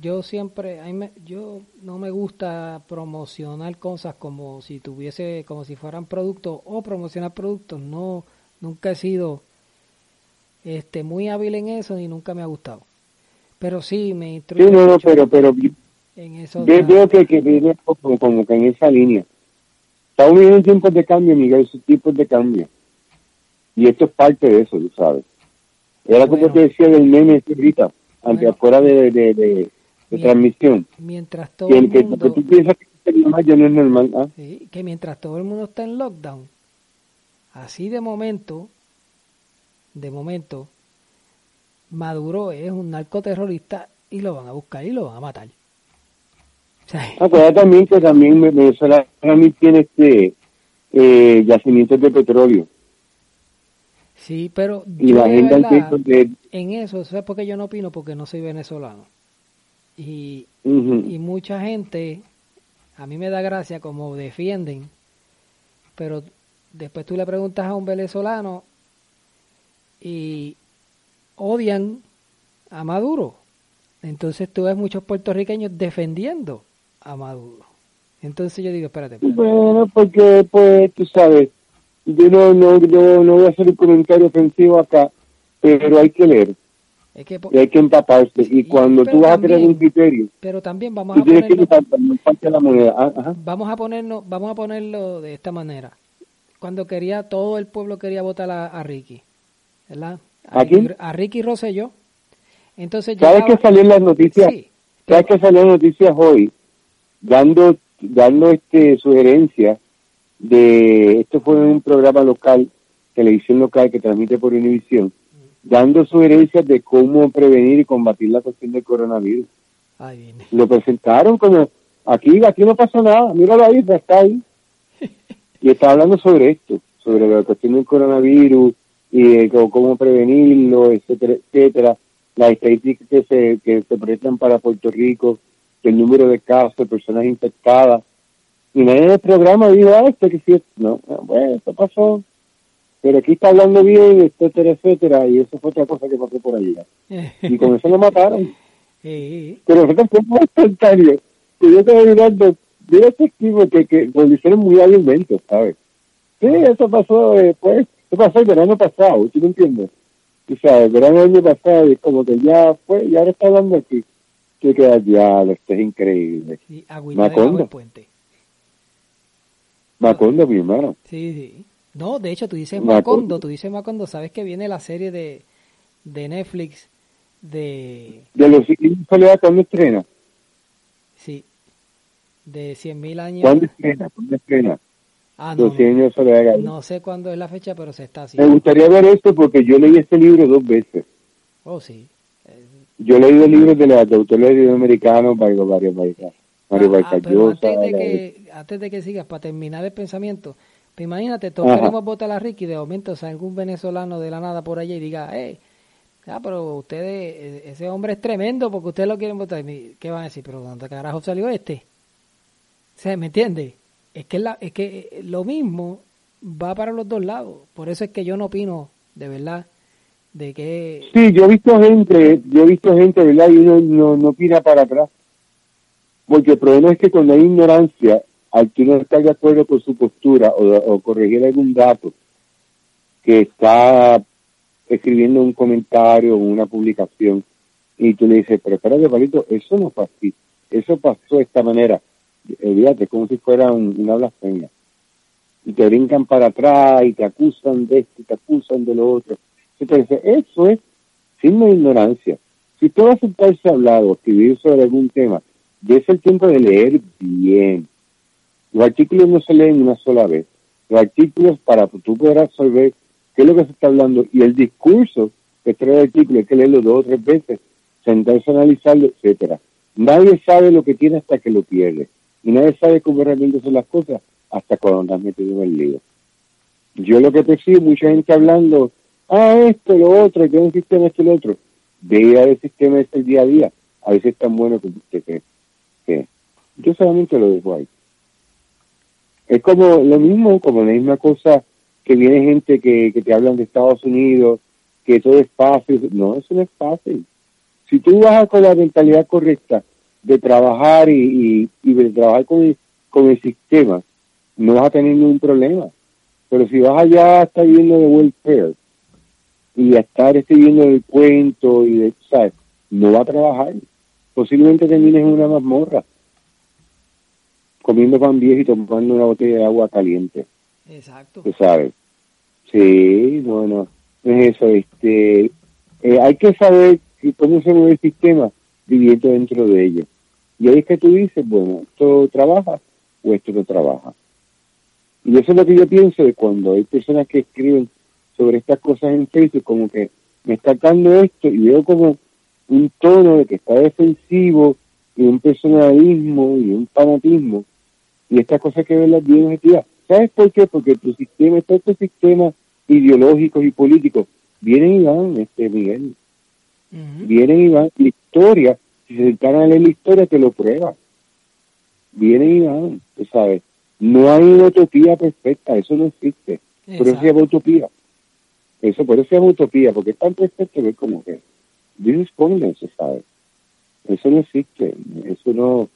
yo siempre, yo no me gusta promocionar cosas como si tuviese, como si fueran productos o promocionar productos. No, nunca he sido este muy hábil en eso y nunca me ha gustado. Pero sí, me instruye. Sí, no, no, pero, pero en eso yo veo que, que viene como, como, que en esa línea. Estamos viviendo tiempos de cambio, Miguel, esos tipos de cambio. Y esto es parte de eso, tú sabes. Era como te decía del meme ahorita, ante afuera de, de, de, transmisión. Mientras todo el mundo... Que tú piensas que es normal, ya no es normal. ¿ah? Sí, que mientras todo el mundo está en lockdown, así de momento, de momento, Maduro es un narcoterrorista y lo van a buscar y lo van a matar. Acuérdate también que también Venezuela también tiene este eh, yacimientos de petróleo. Sí, pero y la gente en eso, ¿sabes por qué yo no opino? Porque no soy venezolano. Y, y mucha gente, a mí me da gracia como defienden, pero después tú le preguntas a un venezolano y odian a Maduro. Entonces tú ves muchos puertorriqueños defendiendo a Maduro. Entonces yo digo, espérate. Bueno, porque pues tú sabes, yo no, no, no, voy a hacer un comentario ofensivo acá, pero hay que leer. y hay que empaparse. Y, cuando tú vas a crear un criterio, pero también vamos a ponerlo, ah, Vamos a ponernos, vamos a ponerlo de esta manera. Cuando quería, todo el pueblo quería votar a, Ricky, ¿verdad? A, ¿A, Ricky Rosselló. Entonces ¿Sabes que salió en las noticias? ¿Sabes que salió en las noticias hoy? Dando, dando este sugerencias de, esto fue un programa local, televisión local que transmite por Univisión, dando sugerencias de cómo prevenir y combatir la cuestión del coronavirus. Lo presentaron como, aquí, aquí no pasa nada, míralo ahí, está ahí. y está hablando sobre esto, sobre la cuestión del coronavirus y cómo prevenirlo, etcétera, etcétera. Las estadísticas que se, que se presentan para Puerto Rico, el número de casos de personas infectadas, y nadie en el programa dijo, ah, esto que sí, no, bueno, esto pasó, pero aquí está hablando bien, etcétera, etcétera, y eso fue otra cosa que pasó por allá. y con eso lo mataron. pero fue tan instantáneo que yo estaba mirando, mira este tipo que, que lo hicieron muy hábilmente, ¿sabes? Sí, eso pasó después, eso pasó el verano pasado, ¿tú me entiendes? O sea, el verano del año pasado, y como que ya fue, y ahora está hablando aquí. Que queda ya, esto es increíble. Sí, Macondo. puente. Macondo, mi hermano. Sí, sí. No, de hecho, tú dices Macondo, tú dices Macondo, sabes que viene la serie de, de Netflix de... De los Soledad, ¿cuándo estrena? Sí, de 100.000 años. ¿Cuándo estrena? ¿Cuándo estrena? Ah, no, años Soledad no sé cuándo es la fecha, pero se está haciendo. Me gustaría ver esto porque yo leí este libro dos veces. Oh, sí. Yo he leído libros de, la, de autores americanos, varios, varios, varios. Mario ah, ah antes, de que, antes de que sigas, para terminar el pensamiento, pues imagínate, todos queremos votar a Ricky, de momento o sea, algún venezolano de la nada por allá y diga, hey, ah, pero ustedes, e, ese hombre es tremendo porque ustedes lo quieren votar. ¿Qué van a decir? ¿Pero dónde carajo salió este? O sea, ¿me entiendes? Es que, la, es que eh, lo mismo va para los dos lados. Por eso es que yo no opino, de verdad, de que... Sí, yo he visto gente, yo he visto gente, ¿verdad? Y uno no, no opina para atrás. Porque el problema es que cuando hay ignorancia, al que no está de acuerdo con su postura o, corregir algún dato que está escribiendo un comentario o una publicación, y tú le dices, pero espérate, Palito, eso no fue así, eso pasó de esta manera. Olvídate, como si fuera una blasfemia. Y te brincan para atrás y te acusan de esto y te acusan de lo otro. Entonces, eso es signo de ignorancia. Si tú vas a sentarse a hablar o escribir sobre algún tema, es el tiempo de leer bien. Los artículos no se leen una sola vez. Los artículos, para que tú puedas resolver qué es lo que se está hablando y el discurso que trae el artículo, hay que leerlo dos o tres veces, sentarse a analizarlo, etcétera. Nadie sabe lo que tiene hasta que lo pierde. Y nadie sabe cómo realmente son las cosas hasta cuando andas metido en el lío. Yo lo que percibo, mucha gente hablando, ah, esto, lo otro, que un sistema, esto, lo otro. Vea el sistema es el día a día. A veces es tan bueno como usted cree yo solamente lo dejo ahí. Es como lo mismo, como la misma cosa que viene gente que, que te hablan de Estados Unidos, que todo es fácil. No, eso no es fácil. Si tú vas con la mentalidad correcta de trabajar y, y, de trabajar con el, con el sistema, no vas a tener ningún problema. Pero si vas allá a estar viendo de welfare y a estar viendo el cuento y de, ¿sabes? No va a trabajar posiblemente termines en una mazmorra, comiendo pan viejo y tomando una botella de agua caliente. Exacto. Tú sabes. Sí, bueno, es eso. Este, eh, hay que saber cómo se mueve el sistema viviendo dentro de ello. Y ahí es que tú dices, bueno, esto trabaja o esto no trabaja. Y eso es lo que yo pienso de cuando hay personas que escriben sobre estas cosas en Facebook, como que me está dando esto y veo como un tono de que está defensivo y un personalismo y un fanatismo y estas cosas que ven las bien objetivas. ¿Sabes por qué? Porque tu sistema, todo tu sistema ideológicos y políticos, vienen y van, este Miguel. Vienen y van. La historia, si se sentaran a leer la historia, te lo prueba. Vienen y van, tú sabes. No hay una utopía perfecta, eso no existe. Por eso se llama utopía. Eso, por eso se llama utopía, porque es tan perfecto que es como que. This se sabe. Eso no existe. Eso no.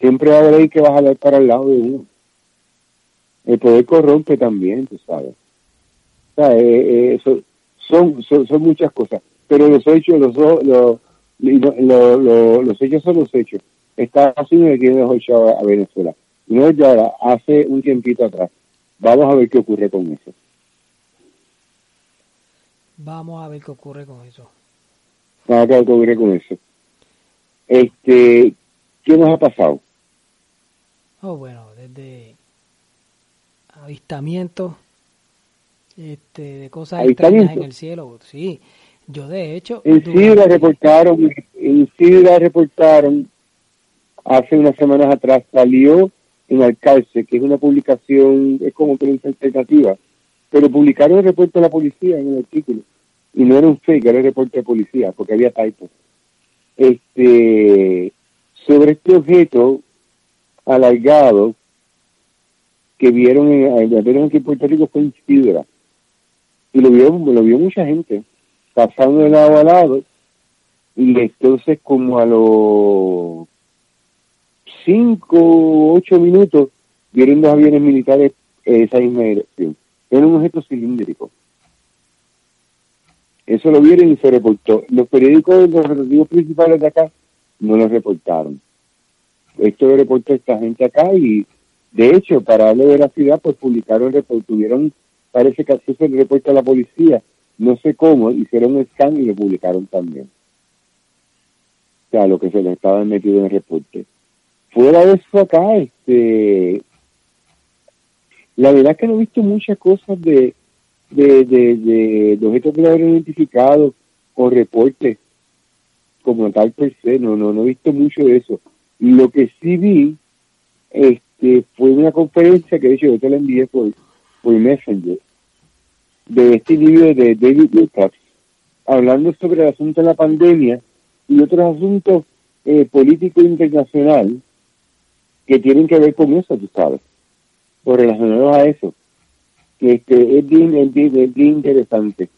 Siempre va a haber que vas a dar para el lado de uno. El poder corrompe también, tú sabes. O sea, eh, eh, son, son, son, muchas cosas. Pero los hechos, los, los, los, hechos son los hechos. Estados Unidos tiene los hechos a, Venezuela. No es de ahora, hace un tiempito atrás. Vamos a ver qué ocurre con eso. Vamos a ver qué ocurre con eso. Vamos a ver qué ocurre con eso. Este, ¿qué nos ha pasado? Oh, bueno, desde avistamientos este, de cosas extrañas en el cielo. Sí, yo de hecho... En Sidra reportaron, en Sidra reportaron, hace unas semanas atrás salió en Alcalce, que es una publicación, es como una alternativa, pero publicaron el reporte de la policía en el artículo. Y no era un fake, era el reporte de policía, porque había typo. Este, sobre este objeto alargado que vieron en, vieron aquí en Puerto Rico fue en Sidra. Y lo vio, lo vio mucha gente, pasando de lado a lado. Y entonces como a los cinco, ocho minutos, vieron dos aviones militares esa misma dirección. Era un objeto cilíndrico. Eso lo vieron y se reportó. Los periódicos, los relativos principales de acá, no lo reportaron. Esto lo reportó esta gente acá y, de hecho, para darle veracidad, pues publicaron, tuvieron, parece que así se reporta a la policía, no sé cómo, hicieron un scan y lo publicaron también. O sea, lo que se les estaba metido en el reporte. Fuera de eso acá, este, la verdad es que no he visto muchas cosas de, de, de, de, objetos que lo haber identificado o reportes como tal per se, no, no, no he visto mucho de eso. Lo que sí vi este, fue una conferencia que de hecho yo te la envié por, por Messenger de este libro de David Wilcox hablando sobre el asunto de la pandemia y otros asuntos eh, políticos internacional que tienen que ver con eso, tú sabes, o relacionados a eso. Que este, es, bien, es, bien, interesante,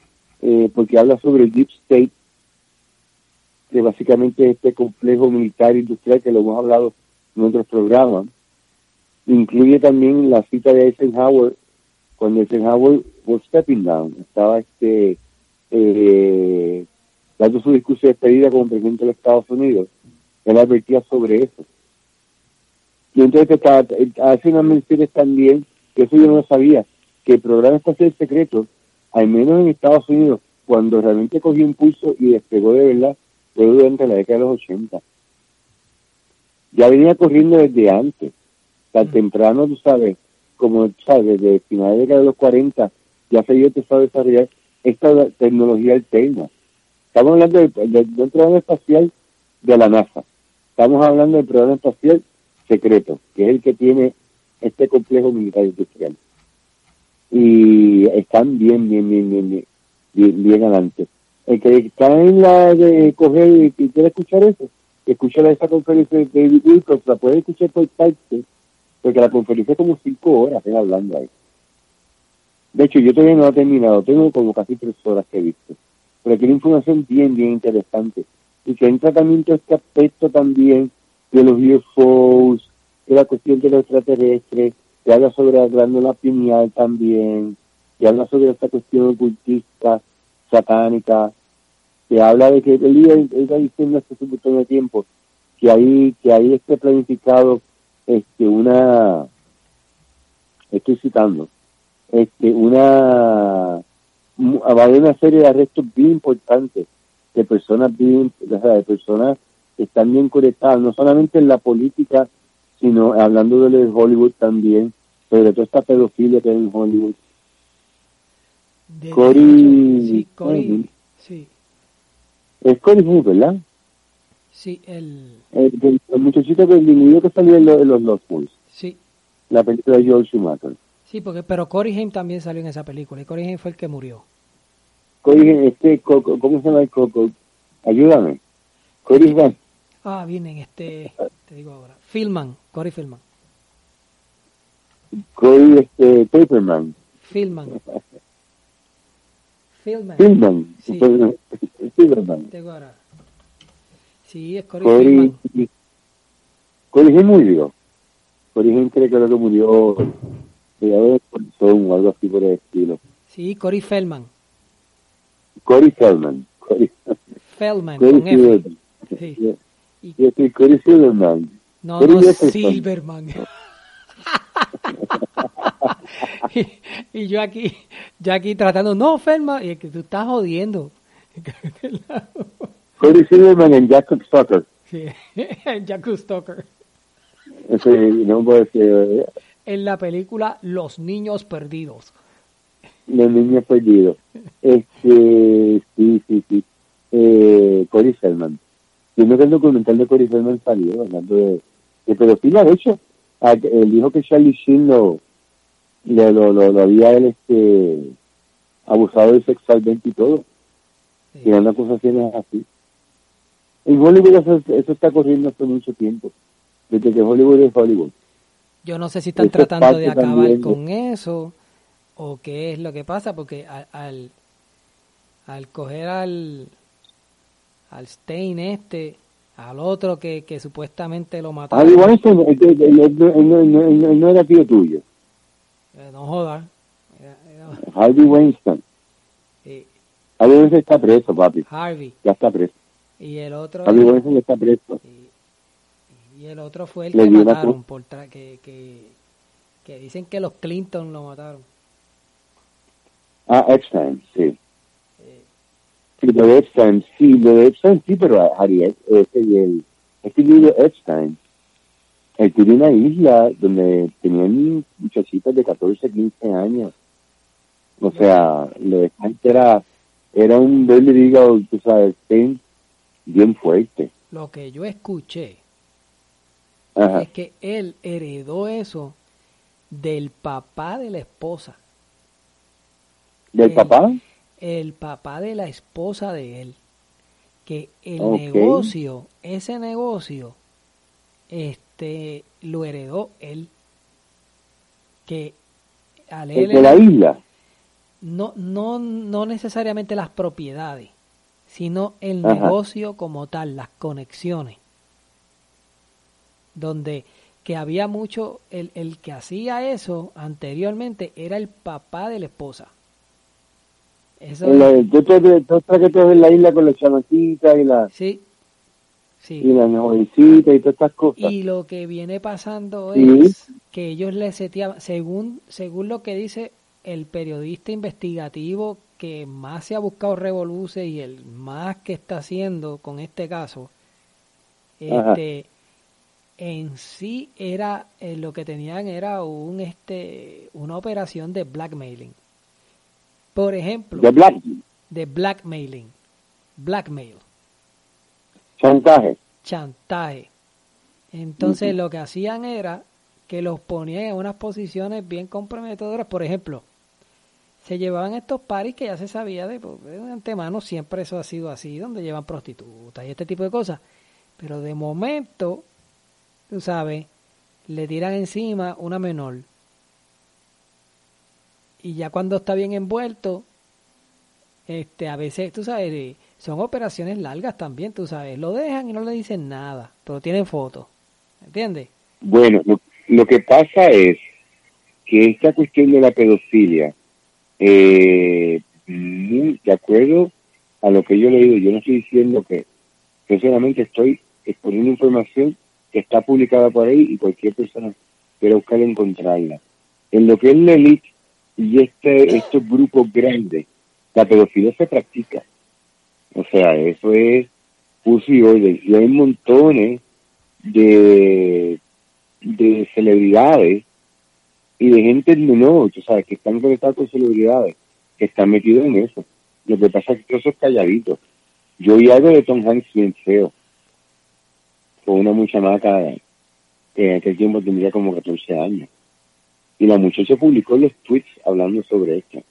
eh, porque habla sobre el Deep State, que básicamente es este complejo militar industrial que lo hemos hablado en otros programas. Incluye también la cita de Eisenhower, cuando Eisenhower was stepping down, estaba este eh, dando su discurso de despedida como presidente de los Estados Unidos. Él advertía sobre eso y entonces hace unas menciones también, que eso yo no sabía, que el programa espacial secreto, al menos en Estados Unidos, cuando realmente cogió impulso y despegó de verdad, fue durante la década de los 80. Ya venía corriendo desde antes, tan temprano, tú sabes, como sabes, desde finales de la década de los 40, ya se había empezado a desarrollar esta tecnología alterna. Estamos hablando del de, programa espacial de la NASA. Estamos hablando del programa espacial secreto, que es el que tiene este complejo militar industrial. Y están bien, bien, bien, bien, bien, bien, adelante. El que está en la de coger y, quiere escuchar eso, escuchar esa conferencia de David Wilcox, la puede escuchar por parte, porque la conferencia es como cinco horas hablando ahí. De hecho, yo todavía no la he terminado, tengo como casi tres horas que he visto. Pero tiene información bien, bien interesante. Y que entra también todo este aspecto también de los UFOs, de la cuestión de los extraterrestres, que habla sobre la glándula pineal también, que habla sobre esta cuestión ocultista, satánica, que habla de que él está diciendo hace un montón de tiempo que ahí, que ahí esté planificado este una estoy citando, este una va a haber una serie de arrestos bien importantes de personas bien, de personas están bien conectadas, no solamente en la política, sino hablando de Hollywood también, sobre todo esta pedofilia que hay en Hollywood. Cory... Sí, Cory... Sí. Es Cory ¿verdad? Sí, el... El, muchachito que, el que salió en, los Lost Boys. Sí. La película de George Schumacher. Sí, porque, pero Corey Haim también salió en esa película y Corey Haim fue el que murió. Corey Haim, este, ¿cómo se llama el coco? Ayúdame. Corey Haim. Ah, vienen, este, te digo ahora. Filman, Corey Filman. Corey, este, Paperman. Filman. Filman. Filman. Sí. Ahora. Sí, es Corey, Corey Haim murió. Corey Haim cree que murió de o algo así por el estilo. Sí, Corey Feldman. Corey Feldman. Corey Feldman, Corey con F. Sí. Yo soy Corey Silverman. No, Corey no, Silverman. y, y, yo aquí, yo aquí tratando, no, Feldman, y es que tú estás jodiendo. Corey Silverman en Jacob Stalker. Sí, Jacob Stalker. Sí, no decir en la película Los Niños Perdidos. Los Niños Perdidos. Este, sí, sí, sí. Eh, Cory Feldman. No que el documental de Cory Feldman salió hablando de, de pedofilia. De hecho, él dijo que Charlie Sheen lo, lo, lo, había él, este, abusado de sexualmente y todo. Y eran acusaciones así. En Hollywood eso, eso está corriendo hace mucho tiempo. Desde que Hollywood es Hollywood. Yo no sé si están tratando de acabar con eso o qué es lo que pasa, porque al, al, coger al, al Stein este, al otro que, que supuestamente lo mataron. Harvey Weinstein no era tío tuyo. Eh, no jodas. Harvey Weinstein. Harvey Weinstein está preso, papi. Harvey. Ya está preso. Y el otro. Harvey Weinstein está preso. Y el otro fue el que mataron, por que, que, que dicen que los Clinton lo mataron. Ah, Epstein, sí. Sí, lo de Epstein, sí, lo de Epstein, sí, pero Ariel, este y el, este libro Epstein, él tiene una isla donde tenían muchachitas de 14, 15 años. O sea, Epstein era, era un Beverly tú sabes, bien fuerte. Lo que yo escuché es que él heredó eso del papá de la esposa. ¿Del papá? El papá de la esposa de él. Que el negocio, ese negocio, este, lo heredó él. Que al él de la isla? No, no, no necesariamente las propiedades, sino el negocio como tal, las conexiones donde que había mucho, el, el que hacía eso anteriormente era el papá de la esposa. Eso tú, que tú en la isla con las chamaquitas y la... Sí, sí. Y novicitas y todas estas cosas. Y lo que viene pasando es que ellos le seteaban, según, según lo que dice el periodista investigativo que más se ha buscado revoluce y el más que está haciendo con este caso, este en sí era eh, lo que tenían era un este una operación de blackmailing. Por ejemplo, de black de blackmailing, blackmail. Chantaje. Chantaje. Entonces lo que hacían era que los ponían en unas posiciones bien comprometedoras, por ejemplo, se llevaban estos paris que ya se sabía de, pues, de antemano, siempre eso ha sido así, donde llevan prostitutas y este tipo de cosas. Pero de momento tú sabes, le tiran encima una menor. Y ya cuando está bien envuelto, este, a veces, tú sabes, son operaciones largas también, tú sabes, lo dejan y no le dicen nada, pero tienen fotos, ¿entiendes? Bueno, lo, que pasa es que esta cuestión de la pedofilia, eh, de acuerdo a lo que yo he leído, yo no estoy diciendo que, yo solamente estoy exponiendo información está publicada por ahí y cualquier persona quiere buscar encontrarla. En lo que es la elite y este, estos grupos grandes, la pedofilia se practica. O sea, eso es uso y orden. Y hay montones de, de celebridades y de gente menor, o que están conectados con celebridades, que están metidos en eso. Lo que pasa es que eso es calladito. Yo oí algo de Tom Hanks bien feo con una muchamaca que en aquel tiempo tendría como 14 años. Y la muchacha publicó los tweets hablando sobre esto.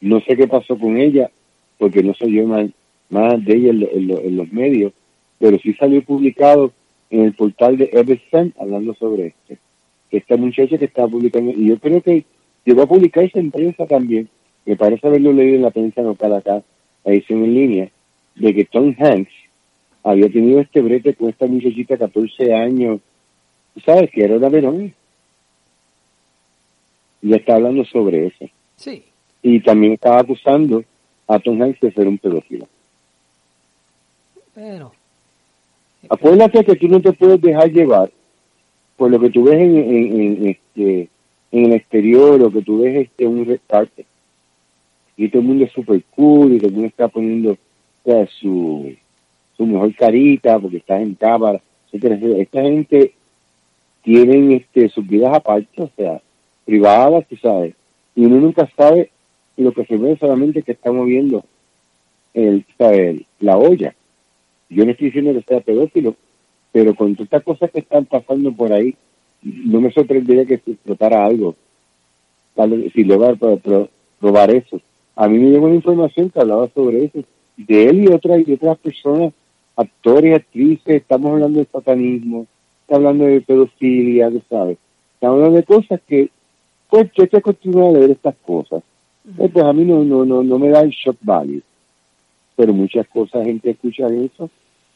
No sé qué pasó con ella, porque no soy yo más, más de ella en, los medios, pero sí salió publicado en el portal de Everson hablando sobre esto. Esta muchacha que estaba publicando, y yo creo que llegó a publicarse en prensa también, me parece haberlo leído en la prensa local acá, la edición en línea, de que Tom Hanks había tenido este brete con esta muchachita 14 años, ¿sabes? Que era una verón. Y está hablando sobre eso. Sí. Y también estaba acusando a Tom Hanks de ser un pedófilo. Pero... Acuérdate que tú no te puedes dejar llevar por lo que tú ves en, en, este, en el exterior, lo que tú ves este, un restarte. Y todo el mundo es súper cool y todo el mundo está poniendo su, su mejor carita porque está en cámara. Esta gente tienen este, sus vidas aparte, o sea, privadas, tú sabes. Y uno nunca sabe lo que se ve solamente que está moviendo el, la olla. Yo no estoy diciendo que sea pedófilo, pero con todas estas cosas que están pasando por ahí, no me sorprendería que se explotara algo. Si lograr probar eso. A mí me llegó una información que hablaba sobre eso, de él y otras, y otras personas, actores, actrices, estamos hablando de satanismo, estamos hablando de pedofilia, ¿sabes? Estamos hablando de cosas que, pues yo te continúo a leer estas cosas. Pues, pues a mí no, no, no, no me da el shock value. Pero muchas cosas, gente escucha eso,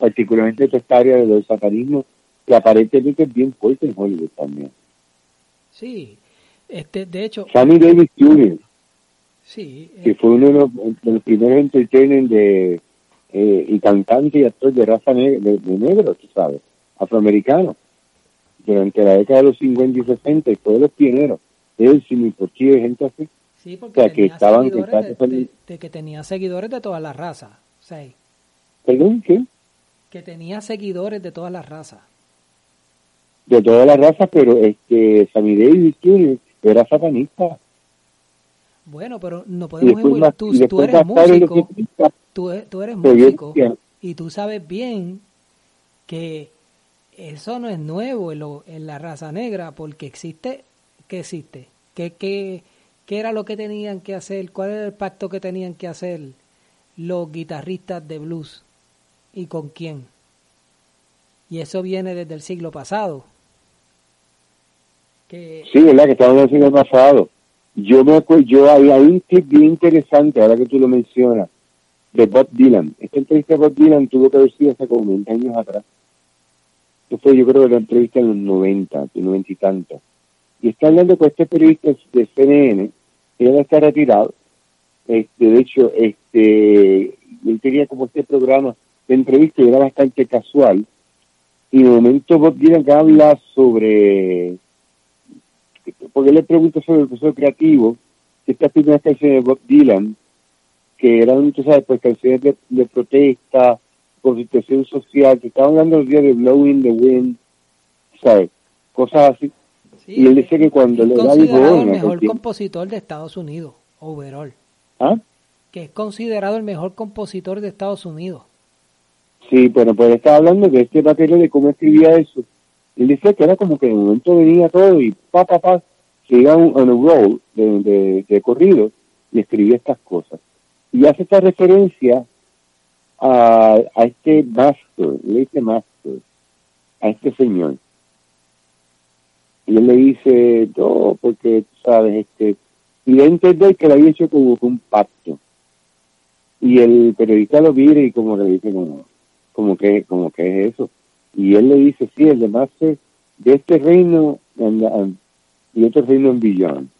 particularmente de esta área del satanismo, que aparentemente es bien fuerte en Hollywood también. Sí, este, de hecho... Sammy Davis Jr., sí, que eh, fue uno de los, primeros entertainers de, eh, y cantante y actor de raza negra, de, negro, tú sabes, afroamericano, durante la década de los 50 y 60, y fue de los pioneros. Él, sin y gente así. Sí, porque que estaban de, que tenía seguidores de todas las razas. Sí. ¿Perdón? ¿Qué? Que tenía seguidores de todas las razas de todas las razas, pero este Sammy Davis era satanista. Bueno, pero no podemos tú, tú, eres músico, tú, tú, eres músico y tú sabes bien que eso no es nuevo en, lo, en la raza negra porque existe, ¿qué existe? ¿Qué, qué, ¿Qué era lo que tenían que hacer? ¿Cuál era el pacto que tenían que hacer los guitarristas de blues? ¿Y con quién? Y eso viene desde el siglo pasado. Sí, ¿verdad? Que estamos en el siglo pasado. Yo me acuerdo, yo había un tip bien interesante, ahora que tú lo mencionas, de Bob Dylan. Esta entrevista de Bob Dylan tuvo que haber sido hace como 20 años atrás. Esto fue, yo creo, que la entrevista en los 90, de 90 y tantos. Y está hablando con este periodista de CNN, que ya está retirado. Este, de hecho, este, él tenía como este programa de entrevista y era bastante casual. Y de momento Bob Dylan habla sobre porque le pregunto sobre el proceso creativo, que estas primeras canciones de Bob Dylan, que eran, tú sabes, pues canciones de, de protesta, por situación social, que estaban hablando los días de Blowing the Wind, ¿sabes? Cosas así. y él dice que cuando le da el el mejor compositor de Estados Unidos, overall. ¿Ah? Que es considerado el mejor compositor de Estados Unidos. Sí, pero pues estaba hablando de este material de cómo escribía eso él dice que era como que el momento venía todo y pa, pa, pa, se iba un, on a roll de, de, corrido y escribía estas cosas. Y hace esta referencia a, a este master, le dice master, a este señor. Y él le dice, no, porque, sabes, este, y de entender que le había hecho como un pacto. Y el periodista lo mira y como le dice, como, como que, como que es eso y él le dice, sí, el de de este reino y otro reino en billón.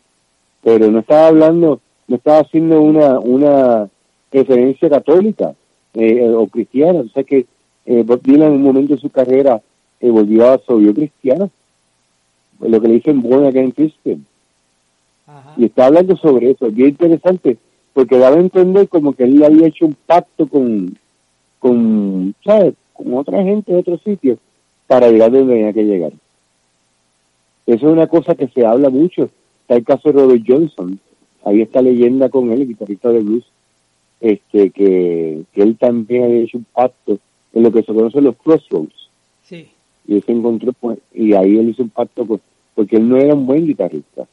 Pero no estaba hablando, no estaba haciendo una, una referencia católica eh, o cristiana. O sea que eh, Bob Dylan en un momento de su carrera eh, volvió a su cristiano, lo que le dicen Born Again Christian. Y está hablando sobre eso, es bien interesante, porque daba a entender como que él había hecho un pacto con, con ¿sabes? con otra gente de otros sitios para llegar donde tenía que llegar. Eso es una cosa que se habla mucho. Está el caso de Robert Johnson. Ahí está leyenda con él, el guitarrista de blues, este, que, que él también había hecho un pacto en lo que se conoce los crossroads. Sí. Y él se encontró, pues, y ahí él hizo un pacto, porque él no era un buen guitarrista.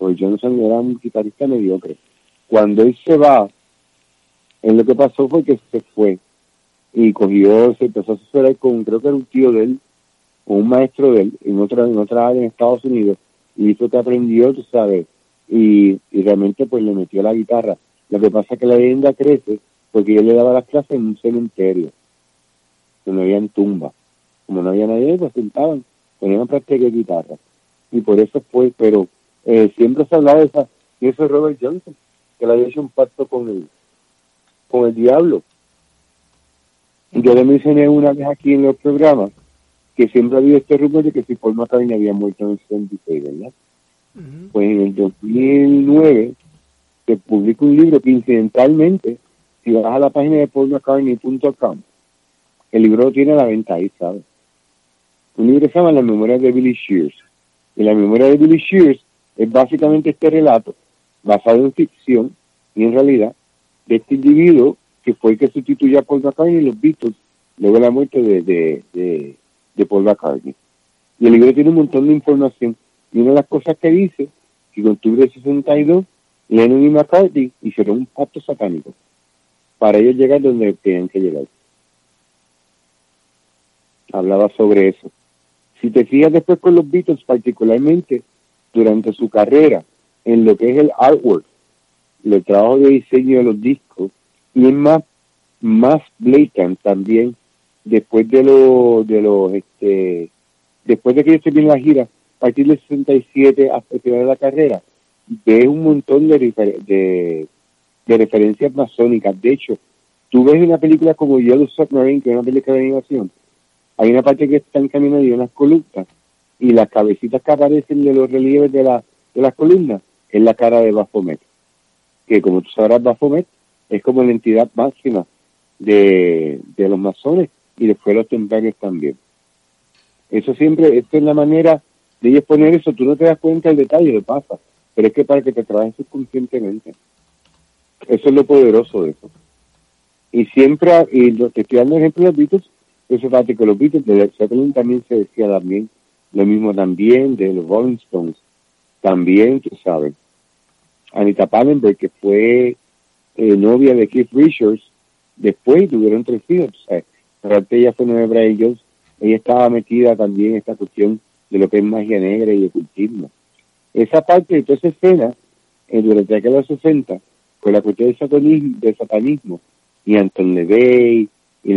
Robert Johnson era un guitarrista mediocre. Cuando él se va, él lo que pasó fue que se fue y cogió, se empezó a asesorar con, creo que era un tío de él, o un maestro de él, en otra, en otra área en Estados Unidos, y hizo que aprendió, tú sabes, y, y realmente pues le metió la guitarra. Lo que pasa es que la leyenda crece porque yo le daba las clases en un cementerio, no había tumba. Como no había nadie, pues sentaban, ponían práctica de guitarra. Y por eso fue, pero eh, siempre se hablaba de esa, y eso es Robert Johnson, que le había hecho un pacto con el, con el diablo. Y yo le mencioné una vez aquí en los programas que siempre ha habido este rumor de que si Paul McCartney había muerto en el 76, ¿verdad? Pues en el 2009 se publica un libro que incidentalmente, si vas a la página de paulmccartney.com, el libro lo tiene a la venta ahí, ¿sabes? Un libro se llama La memoria de Billy Shears. Y la memoria de Billy Shears es básicamente este relato basado en ficción y en realidad de este individuo que fue el que sustituyó a Paul McCartney en los Beatles luego de la muerte de, de, de, Paul McCartney. Y el libro tiene un montón de información y una de las cosas que dice que en octubre de 62 Lennon y McCartney hicieron un pacto satánico para ellos llegar donde tenían que llegar. Hablaba sobre eso. Si te fijas después con los Beatles, particularmente durante su carrera, en lo que es el artwork, el trabajo de diseño de los discos, y es más, más blatant también después de lo, de los, este, después de que ellos terminan la gira, a partir del 67 hasta el final de la carrera, ves un montón de, de, de referencias masónicas. De hecho, tú ves una película como Yellow Submarine, que es una película de animación, hay una parte que están caminando y unas columnas, y las cabecitas que aparecen de los relieves de, la, de las columnas es la cara de Baphomet. Que como tú sabrás, Baphomet es como la entidad máxima de, de los masones y después los templarios también. Eso siempre, esto es la manera de ellos poner eso, tú no te das cuenta del detalle, lo pasa, pero es que para que te trabajes subconscientemente. Eso es lo poderoso de eso. Y siempre, y lo, te estoy dando ejemplo de los Beatles, eso es que los Beatles, de Zeppelin también se decía también, lo mismo también de los Rolling Stones, también, tú sabes. Anita Pallenberg, que fue eh, novia de Keith Richards, después tuvieron tres hijos. Ella fue nueva para ellos. Ella estaba metida también en esta cuestión de lo que es magia negra y ocultismo. Esa parte de toda esa escena, eh, durante la década de los 60, con la cuestión del satanismo, del satanismo y Anton LeVey, y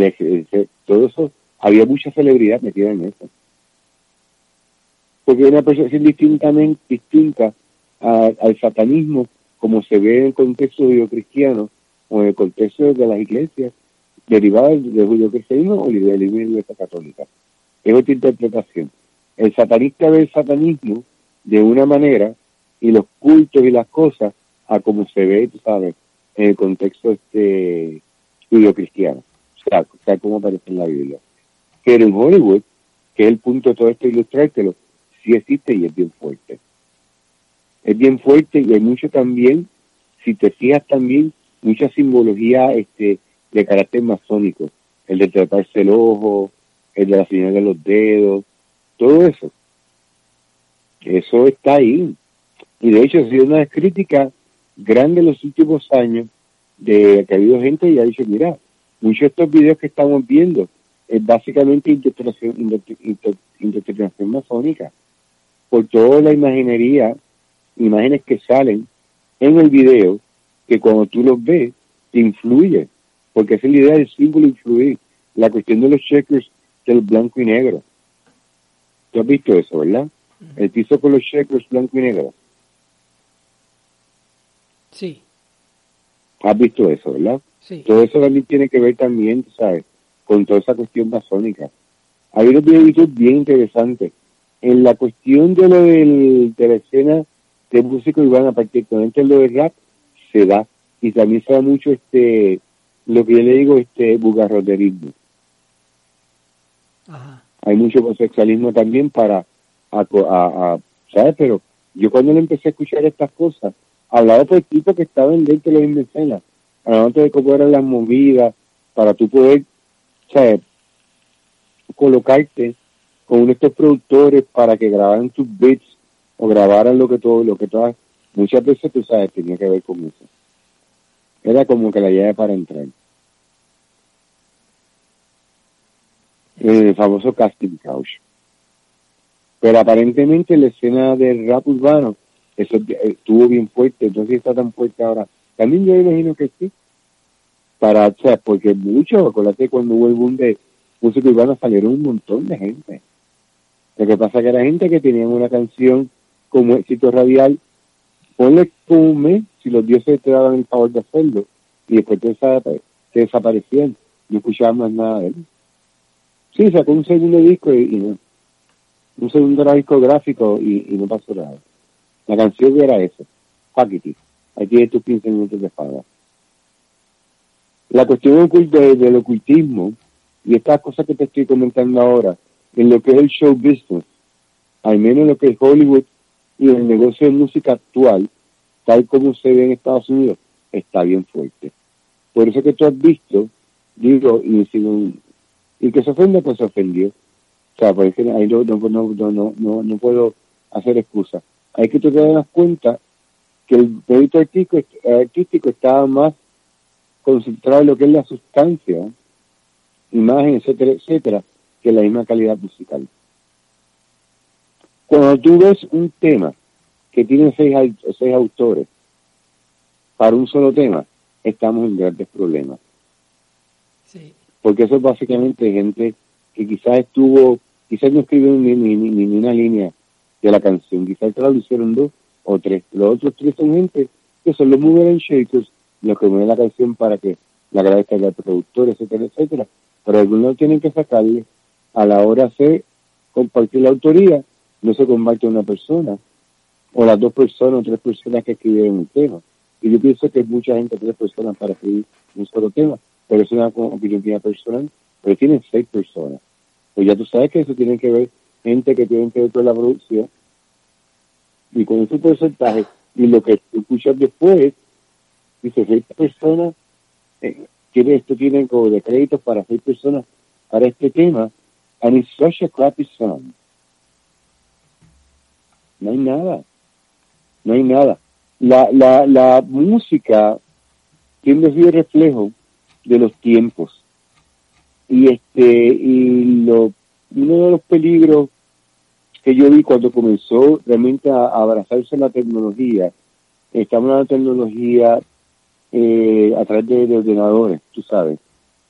todo eso, había mucha celebridad metida en eso. Porque una percepción distintamente distinta al satanismo como se ve en el contexto judío-cristiano o en el contexto de las iglesias derivadas del judío-cristianismo o de la iglesia católica. Es otra interpretación. El satanista ve el satanismo de una manera y los cultos y las cosas a como se ve, tú sabes, en el contexto este judío-cristiano. O sea, o sea, como aparece en la Biblia. Pero en Hollywood, que es el punto de todo esto ilustrártelo, sí existe y es bien fuerte es bien fuerte y hay mucho también, si te fijas también, mucha simbología este, de carácter masónico, el de tratarse el ojo, el de la señal de los dedos, todo eso. Eso está ahí. Y de hecho ha sido una crítica grande en los últimos años de que ha habido gente y ha dicho, mira, muchos de estos videos que estamos viendo es básicamente interpretación masónica por toda la imaginería imágenes que salen en el video que cuando tú los ves te influye, porque es la idea del símbolo influir, la cuestión de los checkers del blanco y negro. Tú has visto eso, ¿verdad? El piso con los checkers blanco y negro. Sí. Has visto eso, ¿verdad? Sí. Todo eso también tiene que ver también, ¿sabes? Con toda esa cuestión masónica. Hay unos videos bien interesantes. En la cuestión de lo del, de la escena de músicos y van a particularmente lo de rap se da. Y también se da mucho este lo que yo le digo este bugarroterismo. Hay mucho homosexualismo también para a, sabes pero yo cuando le empecé a escuchar estas cosas hablaba por tipo que estaba dentro de los escenas hablando de cómo eran las movidas para tú poder ¿sabes? colocarte con estos productores para que grabaran tus beats o grabaran lo que todo, lo que todas muchas veces tú sabes, tenía que ver con eso. Era como que la llave para entrar. El famoso casting couch. Pero aparentemente la escena del rap urbano eso estuvo bien fuerte, entonces está tan fuerte ahora. También yo imagino que sí. Para, o sea, porque mucho, acuérdate cuando hubo el boom de música urbana salieron un montón de gente. Lo que pasa que era gente que tenía una canción como éxito radial, ponle como un mes, si los dioses te daban el favor de hacerlo, y después te, desaparecían, no escuchabas más nada de él. Sí, sacó un segundo disco y, no, un segundo discográfico y, y no pasó nada. La canción era fuck it, aquí hay tus 15 minutos de fama. La cuestión de, del ocultismo y estas cosas que te estoy comentando ahora, en lo que es el show business, al menos en lo que es Hollywood y el negocio de música actual, tal como se ve en Estados Unidos, está bien fuerte. Por eso que tú has visto, digo, y, y que se ofenda, pues se ofendió. O sea, porque ahí no, no, no, no, no puedo hacer excusas hay que tener cuenta que el proyecto artístico, artístico estaba más concentrado en lo que es la sustancia, imagen, etcétera, etcétera, que la misma calidad musical. Cuando tú ves un tema que tiene seis, seis autores para un solo tema, estamos en grandes problemas. Sí. Porque eso es básicamente gente que quizás estuvo, quizás no escribió ni, ni, ni una línea de la canción. Quizás lo hicieron dos o tres. Los otros tres son gente que son los movers and shakers, los que mueven la canción para que la agradezca al productor, etcétera, etcétera. Pero algunos tienen que sacarle a la hora de compartir la autoría, no se comparte una persona, o las dos personas o tres personas que escribieron el tema. Y yo pienso que hay mucha gente, tres personas para escribir un solo tema, pero es una opinión mía personal, pero tienen seis personas. Pues ya tú sabes que eso tiene que ver gente que tiene que ver con la producción, y con ese porcentaje y lo que escuchas después, dice, seis personas, eh, esto tiene como de créditos para seis personas para este tema, and it's such a crappy song. No hay nada, no hay nada. La, la, la música tiene que ser reflejo de los tiempos. Y este, y lo, uno de los peligros que yo vi cuando comenzó realmente a, abrazarse la tecnología. Estamos en la tecnología eh, a través de, ordenadores, tú sabes,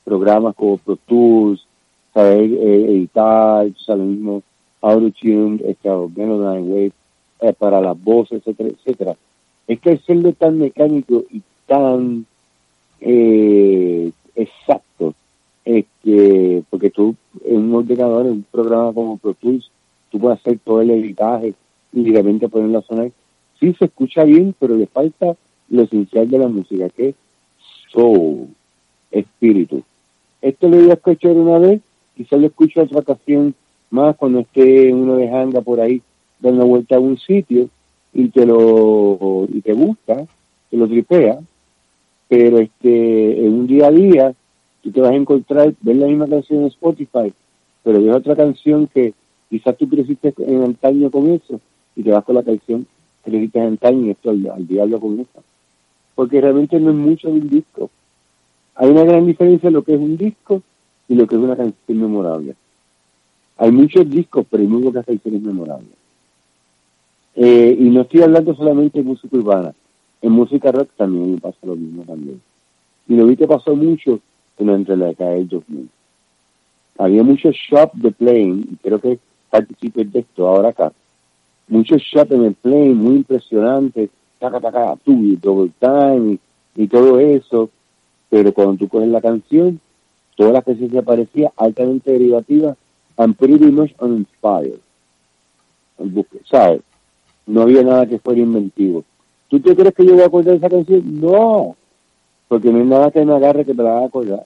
programas como Pro Tools, saber eh, editar, tú sabes, mismo AutoTune, Melodyne Wave, eh, para las voces, etcétera, etcétera. Es que el serlo tan mecánico y tan eh, exacto, es que, porque tú en un ordenador, en un programa como Pro Tools, tú puedes hacer todo el editaje y realmente ponerlo a sonar. Sí se escucha bien, pero le falta lo esencial de la música, que es soul, espíritu. Esto lo voy a escuchar una vez, quizás lo escucho otra ocasión más cuando esté uno de hanga por ahí dando vuelta a un sitio y te lo y te gusta, te lo tripea, pero este en un día a día tú te vas a encontrar, ver la misma canción en Spotify, pero ves otra canción que Quizás tú creciste en antaño con eso y te vas con la canción que creciste en antaño y esto al, diablo con eso. Porque realmente no es mucho de un disco. Hay una gran diferencia en lo que es un disco y lo que es una canción memorable. Hay muchos discos, pero hay muy canciones memorables. Eh, y no estoy hablando solamente de música urbana. En música rock también me pasa lo mismo también. Y lo vi que pasó mucho entre la década del 2000. Había muchos shop de playing, y creo que participé de esto ahora acá. Muchos shots en el plane, muy impresionantes, taca, taca, tú, y double time y, todo eso, pero cuando tú coges la canción, todas las canciones que aparecía altamente derivativa and pretty much uninspired. ¿Sabes? No había nada que fuera inventivo. ¿Tú te crees que yo voy a acordar esa canción? No, porque no hay nada que me agarre que me la haga acordar.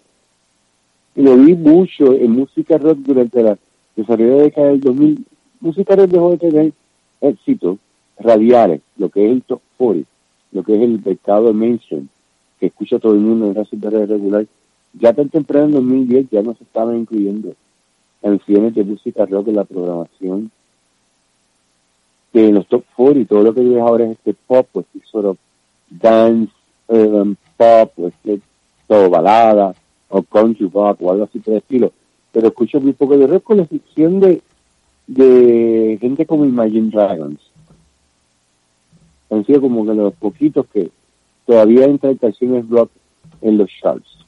Y lo vi mucho en música rock durante la desarrollo de década del 2000, música dejó de tener éxitos radiales, lo que es el top 40, lo que es el mercado de mainstream, que escucha todo el mundo en la regular, ya tan temprano en 2010 ya no se estaban incluyendo canciones de música rock en la programación que en los top four y todo lo que ves ahora es este pop, pues sort of dance, um, pop, pues todo balada, o country pop, o algo así por el estilo. Pero escucho muy poco de rock con la excepción de, de gente como Imagine Dragons. Han sido como que los poquitos que todavía entran canciones rock en los charts.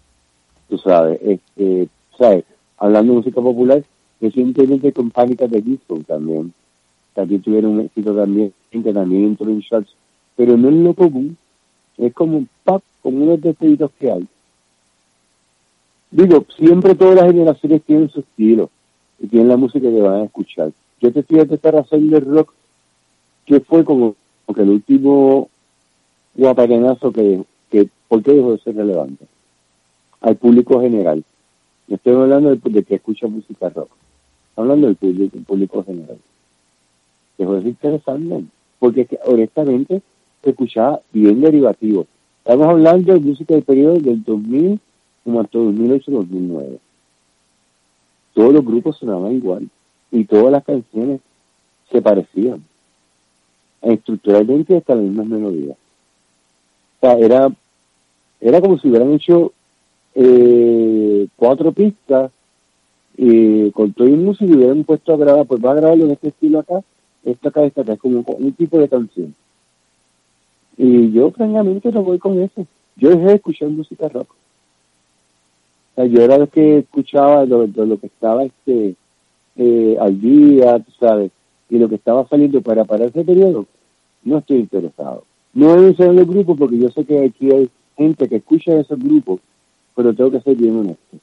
Tú sabes, este, sabes, hablando de música popular, recientemente con Pánica de Disco también también tuvieron un éxito también, que también entró en charts, pero no es lo común, es como un pop, como unos detallitos que hay. Digo, siempre todas las generaciones tienen su estilo y tienen la música que van a escuchar. Yo te estoy esta razón rock que fue como, que el último guaparenazo que, que, ¿por qué dejó de ser relevante? Al público general. No estoy hablando de, que escucha música rock. Hablando del público, del público general dejó de interesante, porque honestamente se escuchaba bien derivativo. Estamos hablando de música del periodo del 2000 como hasta 2008-2009. Todos los grupos sonaban igual y todas las canciones se parecían. Estructuralmente hasta las mismas melodías. O sea, era, era como si hubieran hecho eh, cuatro pistas y con todo el músico y hubieran puesto a grabar, pues va a grabarlo en este estilo acá esta acá, esta acá, es como un tipo de canción. Y yo, francamente, no voy con eso. Yo dejé de escuchar música rock. O sea, yo era lo que escuchaba, lo, lo, que estaba este eh, al día, tú sabes, y lo que estaba saliendo para, para ese periodo, no estoy interesado. No voy a el grupo porque yo sé que aquí hay gente que escucha esos grupos, pero tengo que ser bien honesto.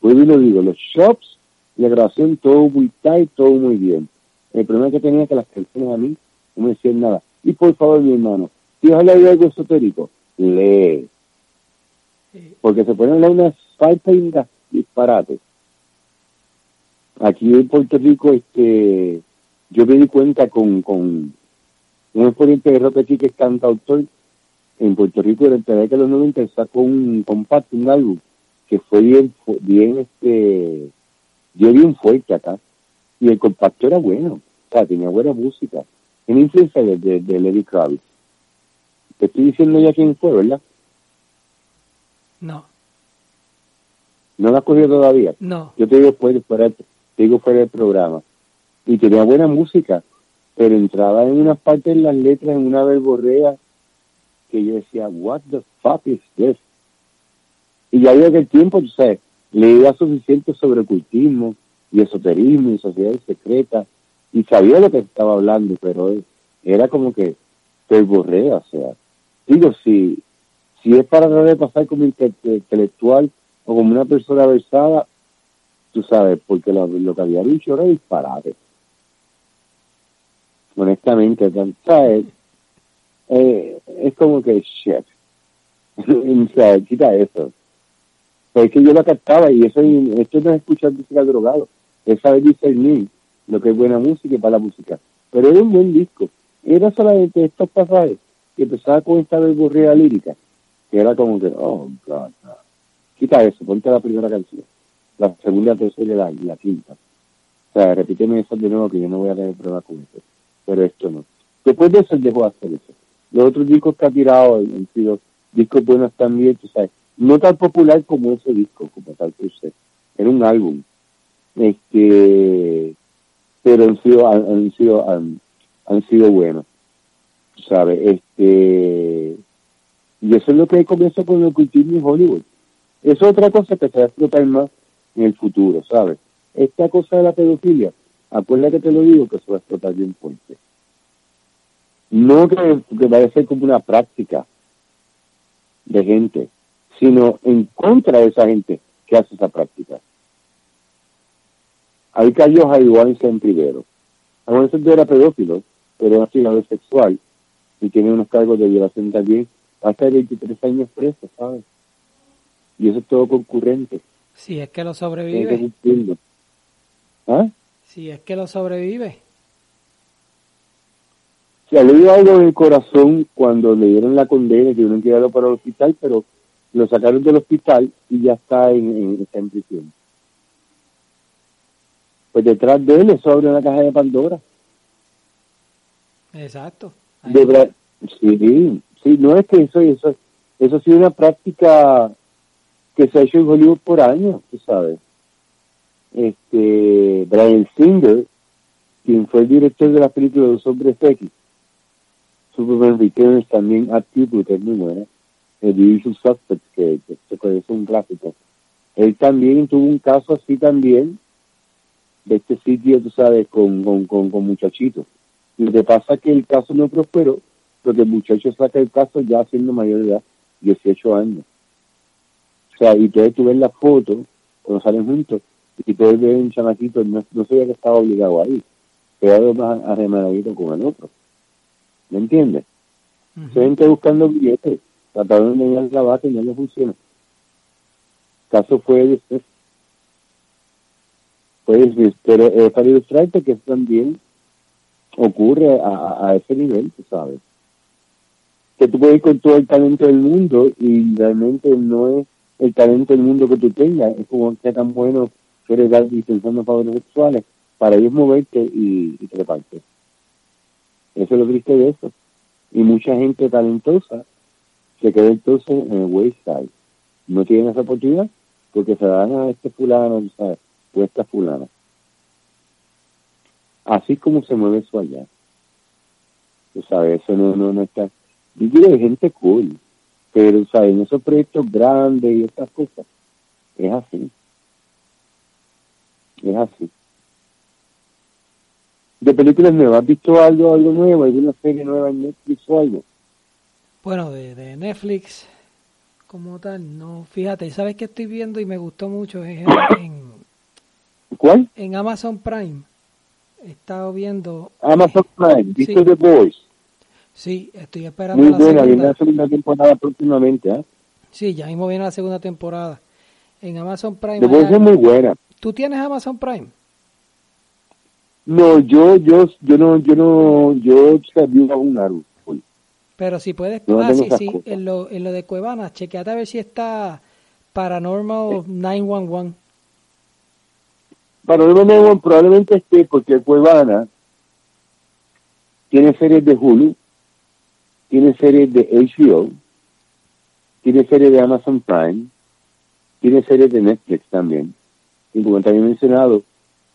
Pues yo lo digo, los shops, la grabación, todo muy tight, todo muy bien. El problema que tenía que las canciones a mí no me decían nada. Y por favor, mi hermano, si vas a de algo esotérico, lee. Porque se ponen unas faltas y disparates. Aquí en Puerto Rico, este, yo me di cuenta con, con un exponente de rock aquí que es cantautor en Puerto Rico durante la década de los 90 sacó un compacto, un álbum que fue bien, bien, este, dio bien fuerte acá y el compacto era bueno, o sea, tenía buena música. Tiene influencia de, de, de Lady Kravitz. Te estoy diciendo ya quién fue, ¿verdad? No. ¿No la has cogido todavía? No. Yo te digo fuera, fuera, te digo fuera del programa. Y tenía buena música, pero entraba en una parte de las letras, en una verborrea, que yo decía, what the fuck is this? Y ya había que el tiempo, tú sabes, leía suficiente sobre ocultismo, y esoterismo y sociedades secretas y sabía lo que estaba hablando, pero era como que te borré, o sea, digo, si, si es para de pasar como intelectual o como una persona versada, tú sabes, porque lo, que había dicho era disparate. Honestamente, ¿sabes? Eh, es como que, shit. quita eso. Pues es que yo lo captaba y eso, esto no es escuchar música drogado es saber discernir lo que es buena música y para la música. Pero era un buen disco. Era solamente estos pasajes que empezaba con esta verborrea lírica, que era como que, oh, God, quita eso, ponte la primera canción, la segunda, tercera y la, la quinta. O sea, repíteme eso de nuevo que yo no voy a tener pruebas con eso. Pero esto no. Después de eso dejó de hacer eso. Los otros discos que ha tirado han sido discos buenos también, tú sabes, no tan popular como ese disco, como tal que usted. Era un álbum, este pero han sido han, sido han, sido buenos. Sabes este y eso es lo que comienza con el cultivo en Hollywood. Es otra cosa que se va a explotar más en el futuro sabes esta cosa de la pedofilia acuérdate que te lo digo que se va a explotar bien fuerte no que, que vaya a ser como una práctica de gente sino en contra de esa gente que hace esa práctica Ahí cayó Jaime Weinstein primero. Weinstein era pedófilo, pero era sido sexual y tiene unos cargos de violación también. Hasta 23 años preso, ¿sabes? Y eso es todo concurrente. Si es que lo sobrevive. ¿Ah? Si es que lo sobrevive. Se le dio algo en el corazón cuando le dieron la condena, que tuvieron que para el hospital, pero lo sacaron del hospital y ya está en, está en prisión pues detrás de él eso abre una caja de Pandora. Exacto. sí, sí, no es que eso, eso, eso ha sido una práctica que se ha hecho en Hollywood por años, tú sabes. Este, Brian Singer, quien fue el director de la película de Los Hombres X, Superman Returns, también Attitude, es muy buena, el Visual Suspects, que, que, es un clásico. Él también tuvo un caso así también, de este sitio, tú sabes, con, con, con, muchachitos. Y lo que pasa es que el caso no prosperó, porque el muchacho saca el caso ya siendo mayor de edad, 18 años. O sea, y entonces tú ves la foto, cuando salen juntos, y tú ves un chamaquito, no, no sabía que estaba obligado ahí, quedado más arremanadito con el otro. ¿Me entiendes? Se ven buscando billetes, trataron de engañar la base y no funciona. El caso fue de pues, pero eh, para ilustrarte que también ocurre a, a, ese nivel, tú sabes. Que tú puedes ir con todo el talento del mundo y realmente no es el talento del mundo que tú tengas, es como que tan bueno que eres dar dispensando favores sexuales para ellos moverte y, y treparte. Eso es lo triste de eso. Y mucha gente talentosa se queda entonces en el wayside. No tienen esa oportunidad porque se dan a este fulano, ¿sabes? o esta fulana. Así como se mueve eso allá. Tú sabes, eso no, no, no está. Yo digo de gente cool, pero, ¿sabes? En esos proyectos grandes y estas cosas, es así. Es así. De películas nuevas, ¿has visto algo, algo nuevo? ¿Alguna serie nueva en Netflix o algo? Bueno, de, de Netflix como tal, no. Fíjate, ¿sabes qué estoy viendo y me gustó mucho? Es en, ¿Cuál? En Amazon Prime. He estado viendo. Amazon Prime, ¿viste The Boys? Sí, estoy esperando Muy buena, viene la segunda temporada próximamente, ¿eh? Sí, ya mismo viene la segunda temporada. En Amazon Prime. The Boys es muy buena. ¿Tú tienes Amazon Prime? No, yo, yo, yo no, yo no, yo sabía un árbol. Pero si puedes, ah, sí, sí, en lo, en lo de Cuevana, chequeate a ver si está Paranormal 911. Paranormal 911 probablemente esté porque Cuevana tiene series de Hulu, tiene series de HBO, tiene series de Amazon Prime, tiene series de Netflix también. Y como también he mencionado,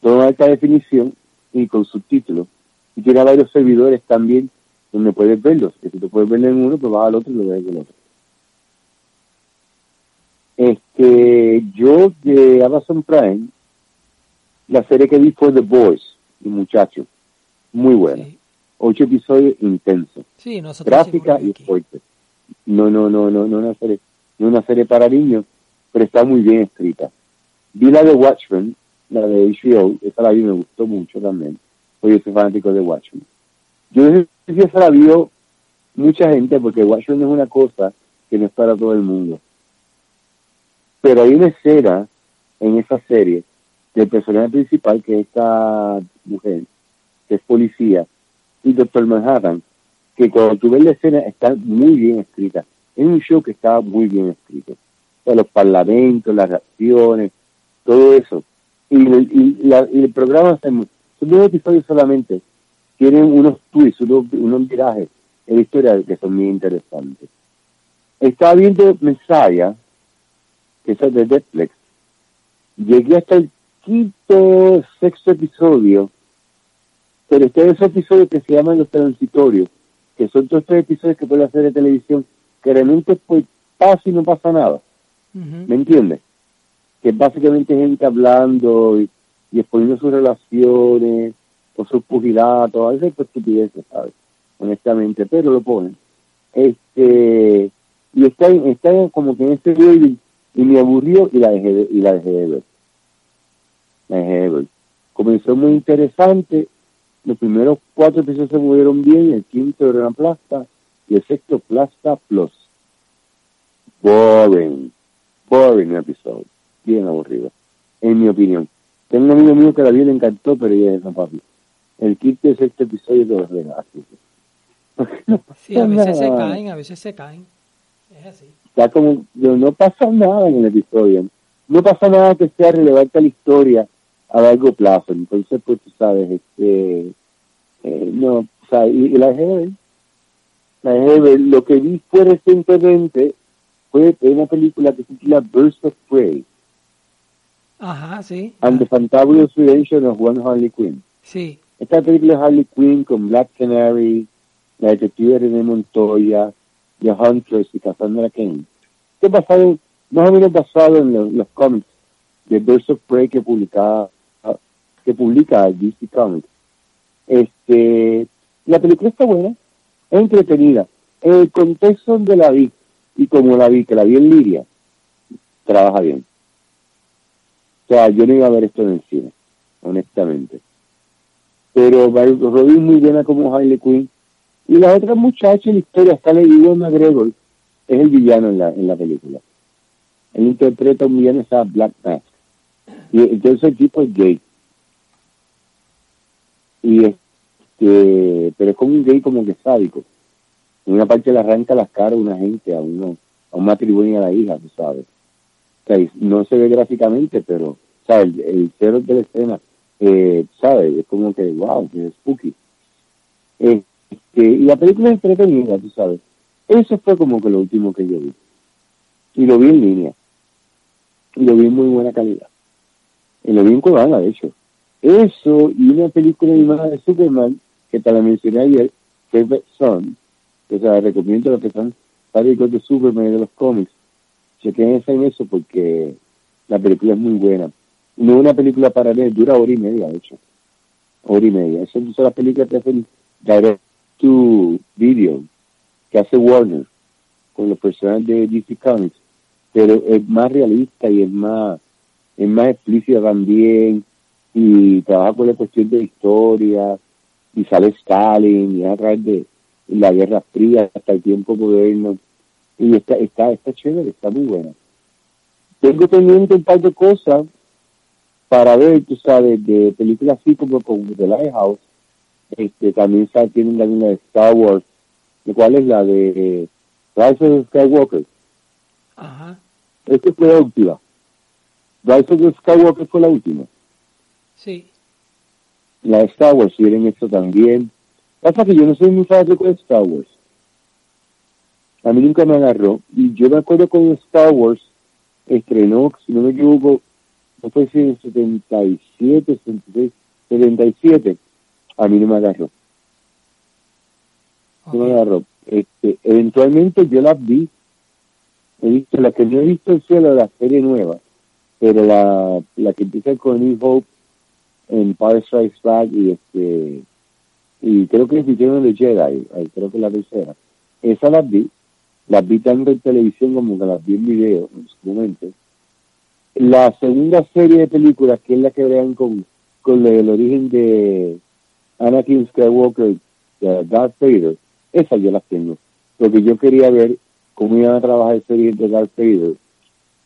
todo alta definición y con subtítulos. Y tiene varios servidores también donde puedes verlos. Que si tú puedes verlo en uno, pues vas al otro y lo ves en el otro. Este, yo de Amazon Prime, la serie que vi fue The Boys, y muchacho, muy buena. Ocho episodios intensos. Sí, Gráfica y fuerte. No, no, no, no, no una serie, no una serie para niños, pero está muy bien escrita. Vi la de Watchmen, la de HBO, esa la vi me gustó mucho también, porque yo soy fanático de Watchmen. Yo sé si esa la vio mucha gente, porque Watchmen es una cosa que no es para todo el mundo. Pero hay una escena en esa serie del personaje principal, que es esta mujer, que es policía, y Doctor Manhattan, que cuando tú ves la escena está muy bien escrita. Es un show que está muy bien escrito. Los parlamentos, las reacciones, todo eso. Y, el programa son dos episodios solamente, tienen unos twists, unos, unos virajes en la historia que son muy interesantes. Estaba viendo Messiah, que es de Netflix. Llegué hasta el quinto, sexto episodio, pero este es ese episodio que se llaman los transitorios, que son todos estos episodios que puede hacer de televisión, que realmente pues pasa y no pasa nada. ¿Me entiendes? Que básicamente gente hablando y, y exponiendo sus relaciones o sus pugilatos, a veces pues estupideces, ¿sabes? Honestamente, pero lo ponen. Este, y está, está como que en este video y, me aburrió y la dejé y la dejé de ver. La dejé de ver. Comenzó muy interesante, los primeros cuatro episodios se movieron bien, el quinto era una plasta y el sexto plasta plus. Boring, boring episodio, bien aburrido, en mi opinión. Tengo un amigo mío que la vi le encantó, pero ya es no papi el quinto es este episodio de los regalos. Sí, a veces se caen, a veces se caen. Es así. Está como, no pasa nada en el episodio. No pasa nada que sea relevante a la historia a largo plazo. Entonces, pues tú sabes, este, eh, no, O sea, y, la dejé de. La dejé de. Lo que vi fue recientemente fue una película que se titula Burst of Prey. Ajá, sí. And the Fantabulous Redemption of One Harley Quinn. Sí. Esta película es Harley Quinn con Black Canary, la detective René Montoya, The Hunters y Cassandra Kane. Esto es basado, más o menos basado en los, cómics de Burst of Prey que publica, que publica DC Comics. Este, la película está buena, es entretenida. En el contexto donde la vi, y como la vi, que la vi en Liria, trabaja bien. O sea, yo no iba a ver esto en el cine, honestamente. Pero Robin muy buena como Harley Quinn. Y la otra muchacha en la historia, está Ewan McGregor, es el villano en la, en la película. Él interpreta a un villano, está Black Mask. Y entonces el tipo es gay. Y este, pero es como un gay como que sádico. En una parte le arranca las caras a una gente, a uno, a un matrimonio a la hija, tú sabes no se ve gráficamente, pero, ¿sabes? El, cero de la escena, eh, ¿sabes? Es como que, wow, que spooky. Este, y la película es entretenida, tú sabes. Eso fue como que lo último que yo vi. Y lo vi en línea. Y lo vi en muy buena calidad. Y lo vi en Cubana, de hecho. Eso y una película animada de Superman, que te la mencioné ayer, Favorite Son, que o sea, recomiendo lo que son fanáticos de Superman y de los cómics, chequense en eso porque la película es muy buena. No es una película para ver, dura hora y media, de hecho. Hora y media. Eso son las películas que hacen direct to video, que hace Warner con los personajes de DC Comics. Pero es más realista y es más, es más explícita también. Y trabaja con la cuestión de historia. Y sale Stalin y a través de la Guerra Fría hasta el tiempo moderno y está, está, está chévere, está muy buena. Tengo pendiente un par de cosas para ver, tú sabes, de películas así como, como The Lighthouse. Este, también está, tienen la de Star Wars, ¿cuál es la de Rise of Skywalker? Ajá. Esta fue la última. Rise of Skywalker fue la última. Sí. La de Star Wars, tienen esto también. Pasa que yo no soy muy fanático de Star Wars a mí nunca me agarró. Y yo me acuerdo cuando Star Wars estrenó, si no me equivoco, no fue si en 77, 76, 77, a mí no me agarró. No me agarró. Este, eventualmente yo las vi, he visto, la que no he visto el cielo, la serie nueva, pero la, la que empieza con New Hope en Power Strikes Back y este y creo que hicieron de Jedi, creo que la tercera. Esa la vi, las vi tanto en televisión como que las vi en video en su momento. La segunda serie de películas, que es la que vean con, con el origen de Anakin Skywalker, Darth Vader, esa yo las tengo. Porque yo quería ver cómo iban a trabajar el serie de Darth Vader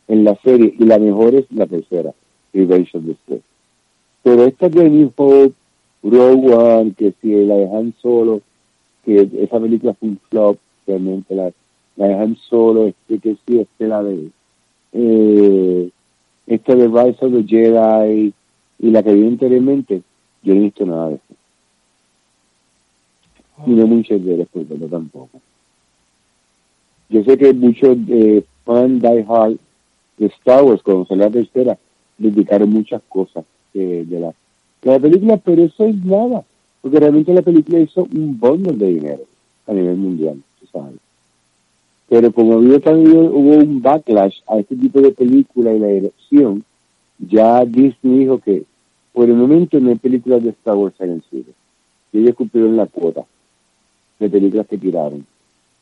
en la serie, y la mejor es la tercera, Revenge of the Sith. Pero esta de New Hope, Rogue One, que si la dejan solo, que esa película fue un flop, realmente la, dejan solo, este que sí, este la de eh, este de Rise of the Jedi y la que vi anteriormente, yo no he visto nada de eso. Y no muchos de después, pero tampoco. Yo sé que muchos de fan die hard de Star Wars, cuando salió la tercera, dedicaron muchas cosas de, la, de la película, pero eso es nada, porque realmente la película hizo un bundle de dinero a nivel mundial, tú sabes. Pero como había también hubo un backlash a este tipo de película y la dirección, ya Disney dijo que por el momento no hay películas de Star Wars en el cine. Y ellos cumplieron la cuota de películas que tiraron.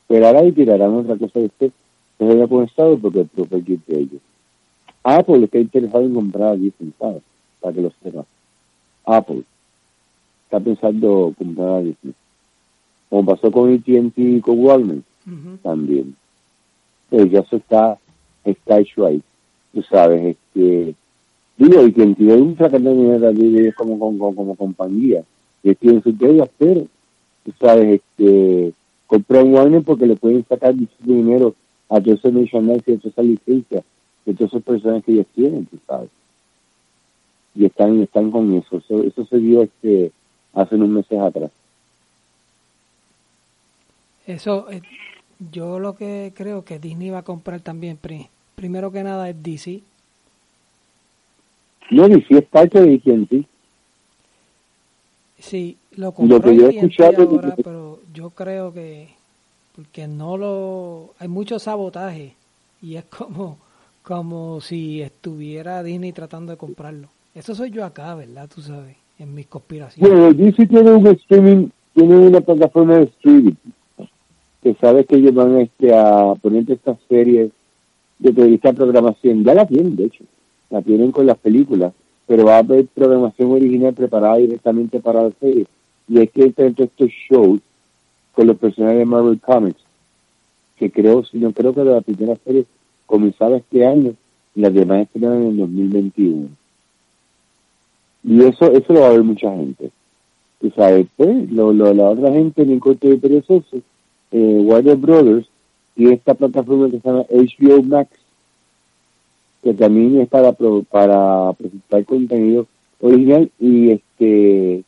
Pero ahora y tirarán otra cosa de usted que se haya conectado porque el propio de ellos. Apple está interesado en comprar a Disney, ¿sabes? Para que lo sepa. Apple está pensando comprar a Disney. Como pasó con AT&T y con Walmart también. Eh, ya eso está, está hecho ahí, tú sabes, este, digo, y quien tiene un fracaso de como, como, como, compañía, que tiene sus deudas, pero, tú sabes, este, compra un Warner porque le pueden sacar mucho dinero a todos esos nationales y a todas esas licencias, de todas esas personas que ellos tienen, tú sabes. Y están, están con eso. Eso, eso se dio este, hace unos meses atrás. Eso, eh, yo lo que creo que Disney va a comprar también, primero que nada es DC. No, DC es parte de sí. Sí, lo compró lo yo ahora, pero yo creo que porque no lo hay mucho sabotaje y es como como si estuviera Disney tratando de comprarlo. Eso soy yo acá, ¿verdad? Tú sabes, en mis conspiraciones. Bueno, Disney tiene un streaming, tiene una plataforma de streaming que sabe que ellos van este, a poner estas series de esta programación. Ya la tienen, de hecho, la tienen con las películas pero va a haber programación original preparada directamente para la serie. Y es que entre estos shows con los personajes de Marvel Comics, que creo, si no creo que la primera serie comenzaba este año y las demás estrenan en el 2021. Y eso, eso lo va a ver mucha gente. Tú sabes, pues, lo, lo, la otra gente en el corte de perezoso, eh, Warner Brothers, y esta plataforma que se llama HBO Max, que también es para para presentar contenido original y este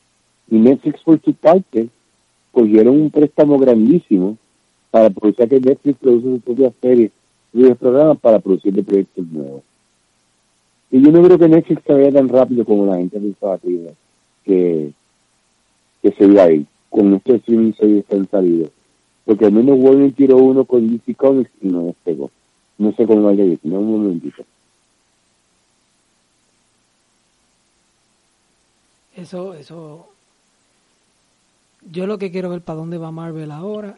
y Netflix por su parte cogieron un préstamo grandísimo para aprovechar que Netflix produce sus propias series y sus programas para producir de proyectos nuevos. Y yo no creo que Netflix se vaya tan rápido como la gente pensaba que, que, que se iba a con nuestro streaming se han salido. Porque al menos Warner tiró uno con DC Comics y no despegó. No sé cómo vaya a ir, no un momentito. Eso, eso. Yo lo que quiero ver para dónde va Marvel ahora.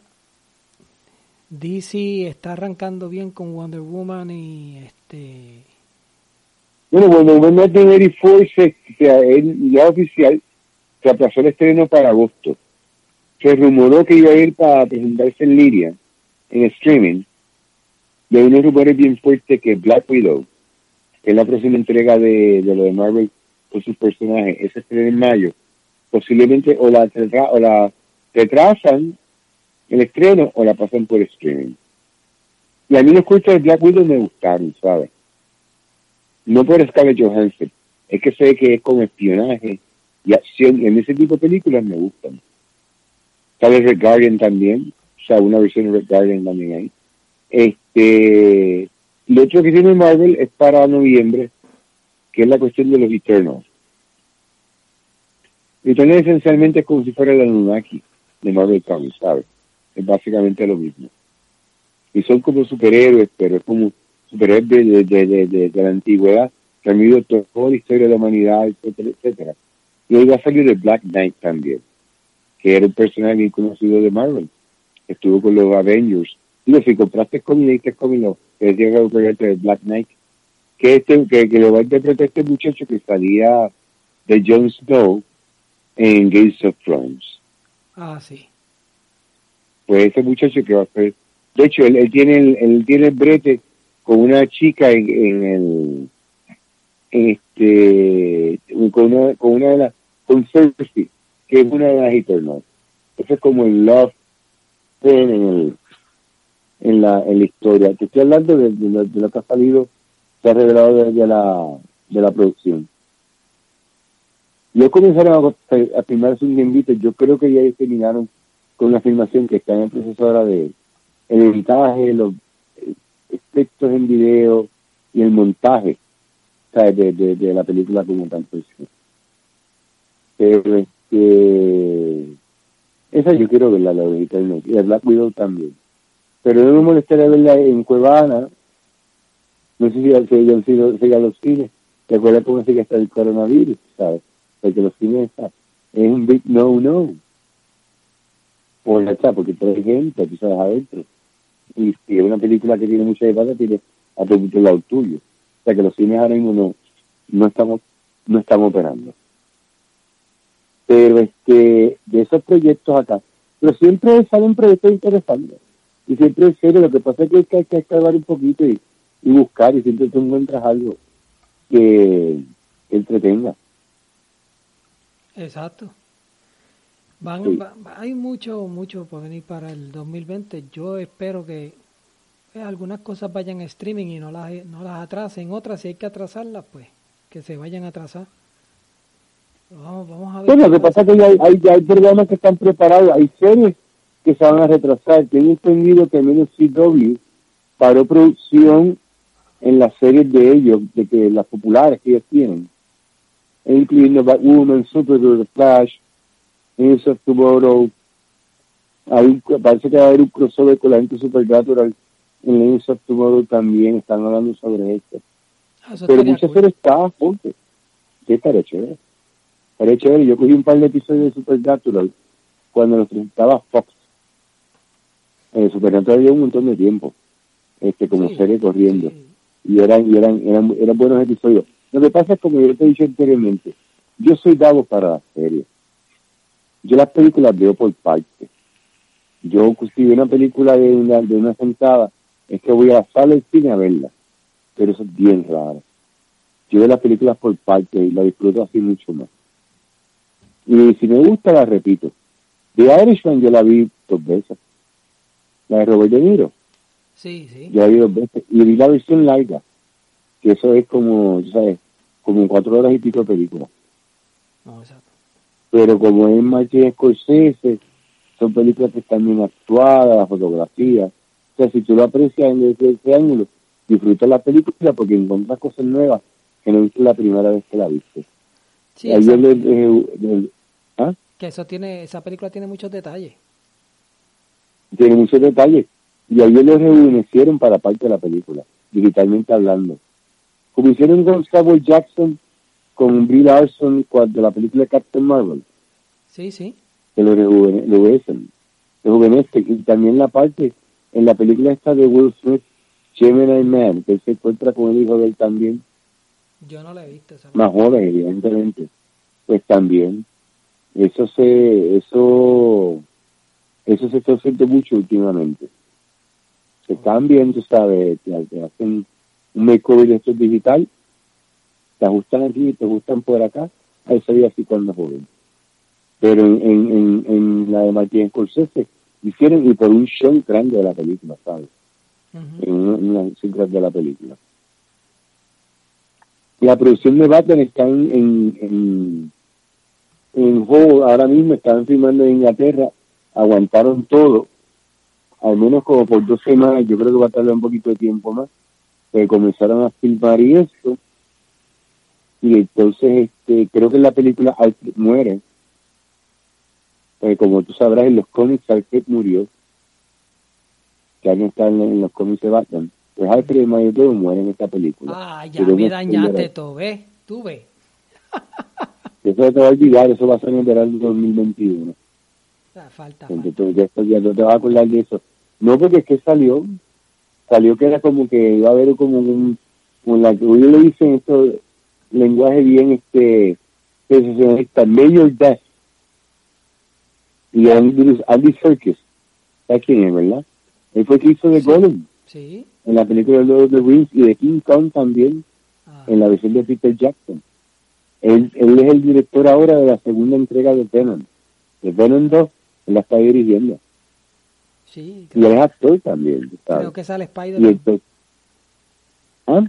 DC está arrancando bien con Wonder Woman y este. Bueno, Wonder Woman 1984 se, ya oficial se aplazó el estreno para agosto. Se rumoró que iba a ir para presentarse en Liria, en streaming. Y hay unos rumores bien fuertes que Black Widow, que es la próxima entrega de, de lo de Marvel por sus personajes, ese estreno en mayo, posiblemente o la, o la retrasan el estreno o la pasan por streaming. Y a mí los cuentos de Black Widow me gustaron, ¿sabes? No por Scarlett Johansson, es que sé que es con espionaje y acción, en ese tipo de películas me gustan. Sale Red Guardian también, o sea, una versión de Red Guardian también hay. Este, lo otro que tiene Marvel es para noviembre, que es la cuestión de los Eternals. Eternals esencialmente es como si fuera la Anunnaki de Marvel Comics, ¿sabes? Es básicamente lo mismo. Y son como superhéroes, pero es como superhéroes de, de, de, de, la antigüedad que han vivido toda la historia de la humanidad, etcétera, etcétera. Y hoy va a salir de Black Knight también, que era un personaje bien conocido de Marvel. Estuvo con los Avengers. Digo, si compraste cómic, leíste cómic, que decía que de Black Knight, que, este, que, que lo va a interpretar este muchacho que salía de Jon Snow en Games of Thrones. Ah, sí. Pues ese muchacho que va a ser... De hecho, él, tiene el, él tiene el brete con una chica en, en el... este con una, con una de las con Cersei, que es una de las Eternals. Ese es como el love en, el, en, la, en la historia. Te estoy hablando de, de lo que ha salido se ha revelado desde la, de la producción. Yo comenzaron a, a un invito, yo creo que ya terminaron con una filmación que está en el proceso ahora de el editaje, los efectos en video y el montaje De, de, la película como tal. Pues. Pero este, esa yo quiero verla, la de y de Black Widow también. Pero no me molestaría verla en Cuevana, no sé si, si sido siga los cines. ¿Te acuerdas cómo sigue hasta el coronavirus? ¿Sabes? Porque los cines está, es un big no-no. Por la chapa, porque hay gente, tú sabes, adentro. Y si es una película que tiene mucha debate, tiene a todo el lado tuyo. O sea que los cines ahora mismo no, no estamos, no estamos operando. Pero este, de esos proyectos acá, pero siempre salen proyectos interesantes. Y siempre es serio, lo que pasa es que hay que, escalar un poquito y y buscar y siempre tú encuentras algo que, entretenga. Exacto. Van, hay mucho, mucho por venir para el 2020. Yo espero que eh, algunas cosas vayan a streaming y no las, no las atrasen. Otras, si hay que atrasarlas, pues que se vayan a atrasar. Vamos, vamos a ver. Bueno, lo que pasa es que hay, hay, hay programas que están preparados, hay series que se van a retrasar. Tengo entendido que menos CW paró producción en las series de ellos, de que las populares que ellos tienen, incluyendo Batwoman, Supergirl, The Flash, News of Tomorrow. Hay, parece que va a haber un crossover con la gente Supernatural en News of Tomorrow también, están hablando sobre esto. Ah, Pero muchas series estaban fuertes. Sí, estaría chévere. Estaría chévere. Yo cogí un par de episodios de Supernatural cuando los presentaba Fox. En Supernatural había un montón de tiempo, este como serie corriendo. Y eran, y eran, eran, eran buenos episodios. Lo que pasa es, como yo te he dicho anteriormente, yo soy dado para las series. Yo las películas veo por parte. Yo, si veo una película de una, de una sentada, es que voy a la sala del cine a verla. Pero eso es bien raro. Yo veo las películas por parte y la disfruto así mucho más. Y si me gusta, la repito. The Irishman yo la vi dos veces. La de Robert De Niro. Sí, sí. Yo la vi dos veces. Y vi la versión larga. Que eso es como, ¿sabes? Como cuatro horas y pico de película. No, exacto pero como es Martin Scorsese, son películas que están bien actuadas, la fotografía. O sea, si tú lo aprecias desde ese ángulo, disfrutas la película porque encuentras cosas nuevas que no viste la primera vez que la viste. Sí, ¿ah? Que eso tiene, esa película tiene muchos detalles. Tiene muchos detalles. Y ayer lo rejuvenecieron para parte de la película, digitalmente hablando. Como hicieron con Samuel Jackson con Bill Larson de la película Captain Marvel. Sí, sí. Que lo rejuvenecen. Rejuvenece. Y también la parte, en la película esta de Will Smith, Gemini Man, que se encuentra con el hijo de él también. Yo no la he visto. Esa Más joven, evidentemente. Pues también. Eso se, eso, eso se está haciendo mucho últimamente. Se cambian, tú sabes, te, hacen un makeover de esto digital te ajustan aquí y te ajustan por acá, ahí sería así cuando joven. Pero en, en, en, la de Martín Scorsese hicieron y por un show grande de la película, ¿sabes? En una, una de la película. La producción de Batman está en, en, en, en ahora mismo, están filmando en Inglaterra, aguantaron todo, al menos como por dos semanas, yo creo que va a tardar un poquito de tiempo más, que comenzaron a filmar y esto, y entonces este creo que en la película Alfred muere. Como tú sabrás en los cómics Alfred murió. Que no están en, los cómics de Batman pues Alfred Mayo muere en esta película. Ah ya me dañaste todo ¿ves? tú ves eso te va a olvidar eso va a ser en el verano de 2021 ah, falta, entonces ya, ya no te vas a acordar de eso. No porque es que salió salió que era como que iba a haber como un como la que hoy le dicen esto lenguaje bien este sensacionalista, Mayor Death. Y Andy, Andy Serkis, ¿sabes quién es, verdad? Él fue que hizo de Gollum. sí. En la película de Lord of the Rings y de King Kong también ah. en la versión de Peter Jackson. Él, él es el director ahora de la segunda entrega de Venom. De Venom 2, él la está dirigiendo. Sí, y él es actor también. Creo que sale Spider-Man. ¿Ah?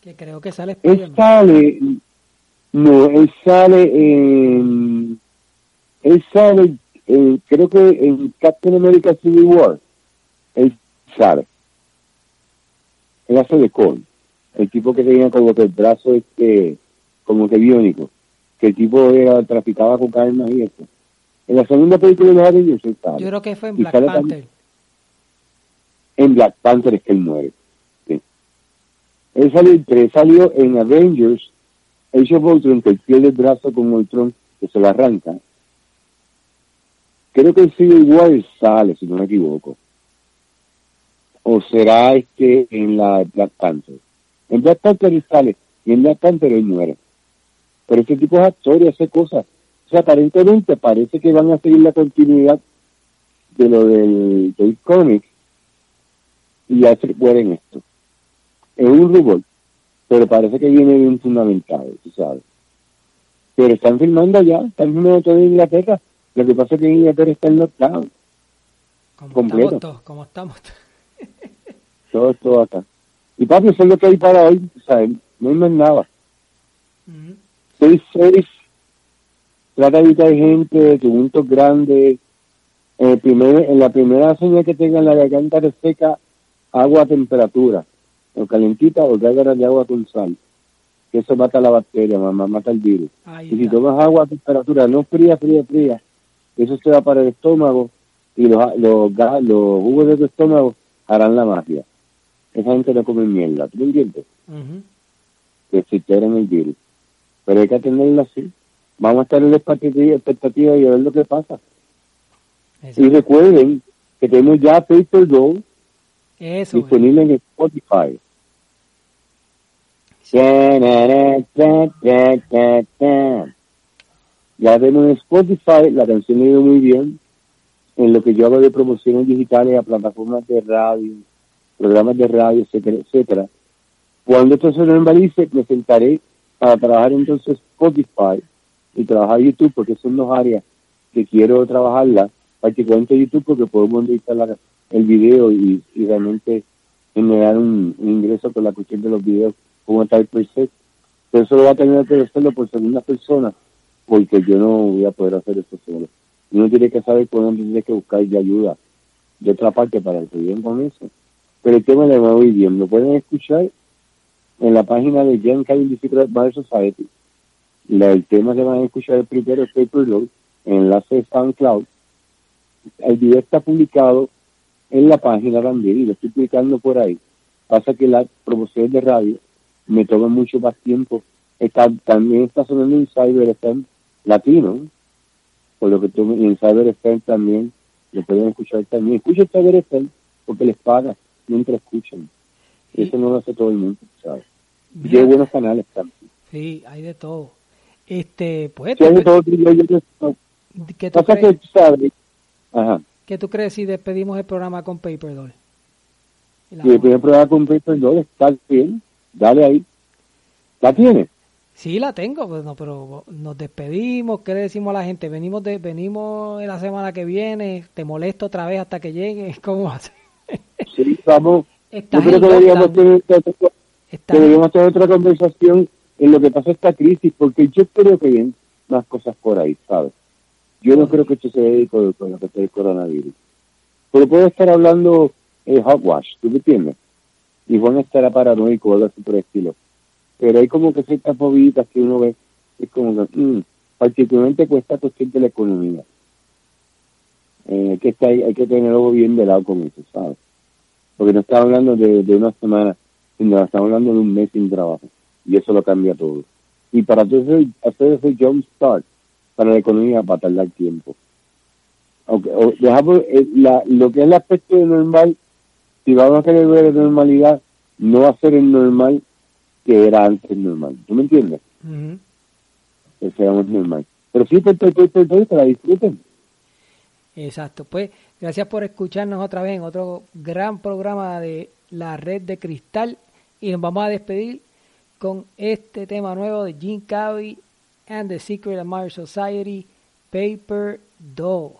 Que creo que sale Él sale, no, él sale en, él sale, creo que en Captain America Civil War, él sale. Él hace de Cole, el tipo que tenía como que el brazo este, como que biónico, que el tipo era, traficaba con carne y eso. En la segunda película de él sale. Yo creo que fue en Black Panther. En Black Panther es que él muere. Él salió, salió en Avengers, Age of Ultron, que pierde el brazo con Ultron, que se lo arranca. Creo que el Civil War sale, si no me equivoco. O será este en la Black Panther. En Black Panther él sale, y en Black Panther él muere. Pero este tipo de actor y hace cosas. O sea, aparentemente parece que van a seguir la continuidad de lo del, del cómic y ya se en esto es un rubor, pero parece que viene bien fundamentado, tú sabes. Pero están filmando allá, están filmando todo en Inglaterra. Lo que pasa es que en Inglaterra está en lockdown. Como completo. estamos todos, como estamos. Todo, todo acá. Y papi, eso es lo que hay para hoy, ¿sabes? No hay más nada. Seis, seis, trata de evitar gente, tumultos grandes, En, primer, en la primera señal que tenga la garganta seca, agua a temperatura, o calentita o gárgaras de agua con sal. Que eso mata la bacteria, mamá, mata el virus. y si tomas agua a temperatura, no fría, fría, fría, eso se va para el estómago y los, los, los jugos de tu estómago harán la magia. Esa gente no come mierda, ¿tú me entiendes? Que se en el virus. Pero hay que atenderlo así. Vamos a estar en la expectativa y a ver lo que pasa. Y recuerden que tenemos ya Paper Go disponible en Spotify. Ya tenemos en Spotify, la canción ha ido muy bien. En lo que yo hago de promociones digitales a plataformas de radio, programas de radio, etcétera, etcétera. Cuando esto se normalice, me sentaré para trabajar entonces Spotify y trabajar YouTube, porque son dos áreas que quiero trabajarla, particularmente YouTube, porque podemos editar el video y, realmente generar un, ingreso con la cuestión de los videos como tal preset. Pero eso lo va a tener que hacerlo por segunda persona, porque yo no voy a poder hacer eso solo. Uno tiene que saber dónde tiene que buscar de ayuda de otra parte para que bien con eso. Pero el tema va muy bien. Lo pueden escuchar en la página de Jen Cabin Secret Society. el tema que van a escuchar el primero es Paper Road, enlace de SoundCloud. El video está publicado en la página también y lo estoy publicando por ahí. Pasa que las promociones de radio me toman mucho más tiempo. Está, también está sonando en Cyber FM latino, por lo que tú, en Cyber FM también lo pueden escuchar también. Escuchen Cyber FM porque les paga mientras escuchan. Eso no lo hace todo el mundo, ¿sabes? Y hay buenos canales también. Sí, hay de todo. Este, pues... Sí, hay de todo. ¿Qué tú, crees? Que, sabes? Ajá. ¿Qué tú crees si despedimos el programa con Paper Doll? Si el programa con Paper Doll está bien, dale ahí. ¿La tienes? Sí, la tengo, pues no, pero nos despedimos, ¿qué le decimos a la gente? Venimos de, venimos en la semana que viene, te molesto otra vez hasta que llegue, ¿cómo hace? Sí, vamos. Yo creo que deberíamos tener, deberíamos tener otra conversación en lo que pasa esta crisis, porque yo creo que hay más cosas por ahí, ¿sabes? Yo no creo que esto se dedique con, lo que es el coronavirus. Pero puedo estar hablando eh, hogwash, ¿tú me entiendes? Y Juan estará paranoico o algo así por el estilo pero hay como que ciertas bobitas que uno ve, es como que, mm, particularmente con esta la economía. Eh, que está, hay que tenerlo bien de lado con eso, ¿sabes? Porque no estamos hablando de, de una semana, sino estamos hablando de un mes sin trabajo. Y eso lo cambia todo. Y para hacer, hacer ese jump start para la economía va a tardar tiempo. Aunque, dejamos eh, la, lo que es el aspecto de normal, si vamos a querer ver de normalidad, no va a ser el normal que era antes normal. ¿Tú me entiendes? Que seamos normal. Pero sí, pues, pues, pues, que la disfruten. Exacto. Pues gracias por escucharnos otra vez en otro gran programa de la red de cristal. Y nos vamos a despedir con este tema nuevo de Gene Cavi and the Secret Admirer Society, Paper Doll.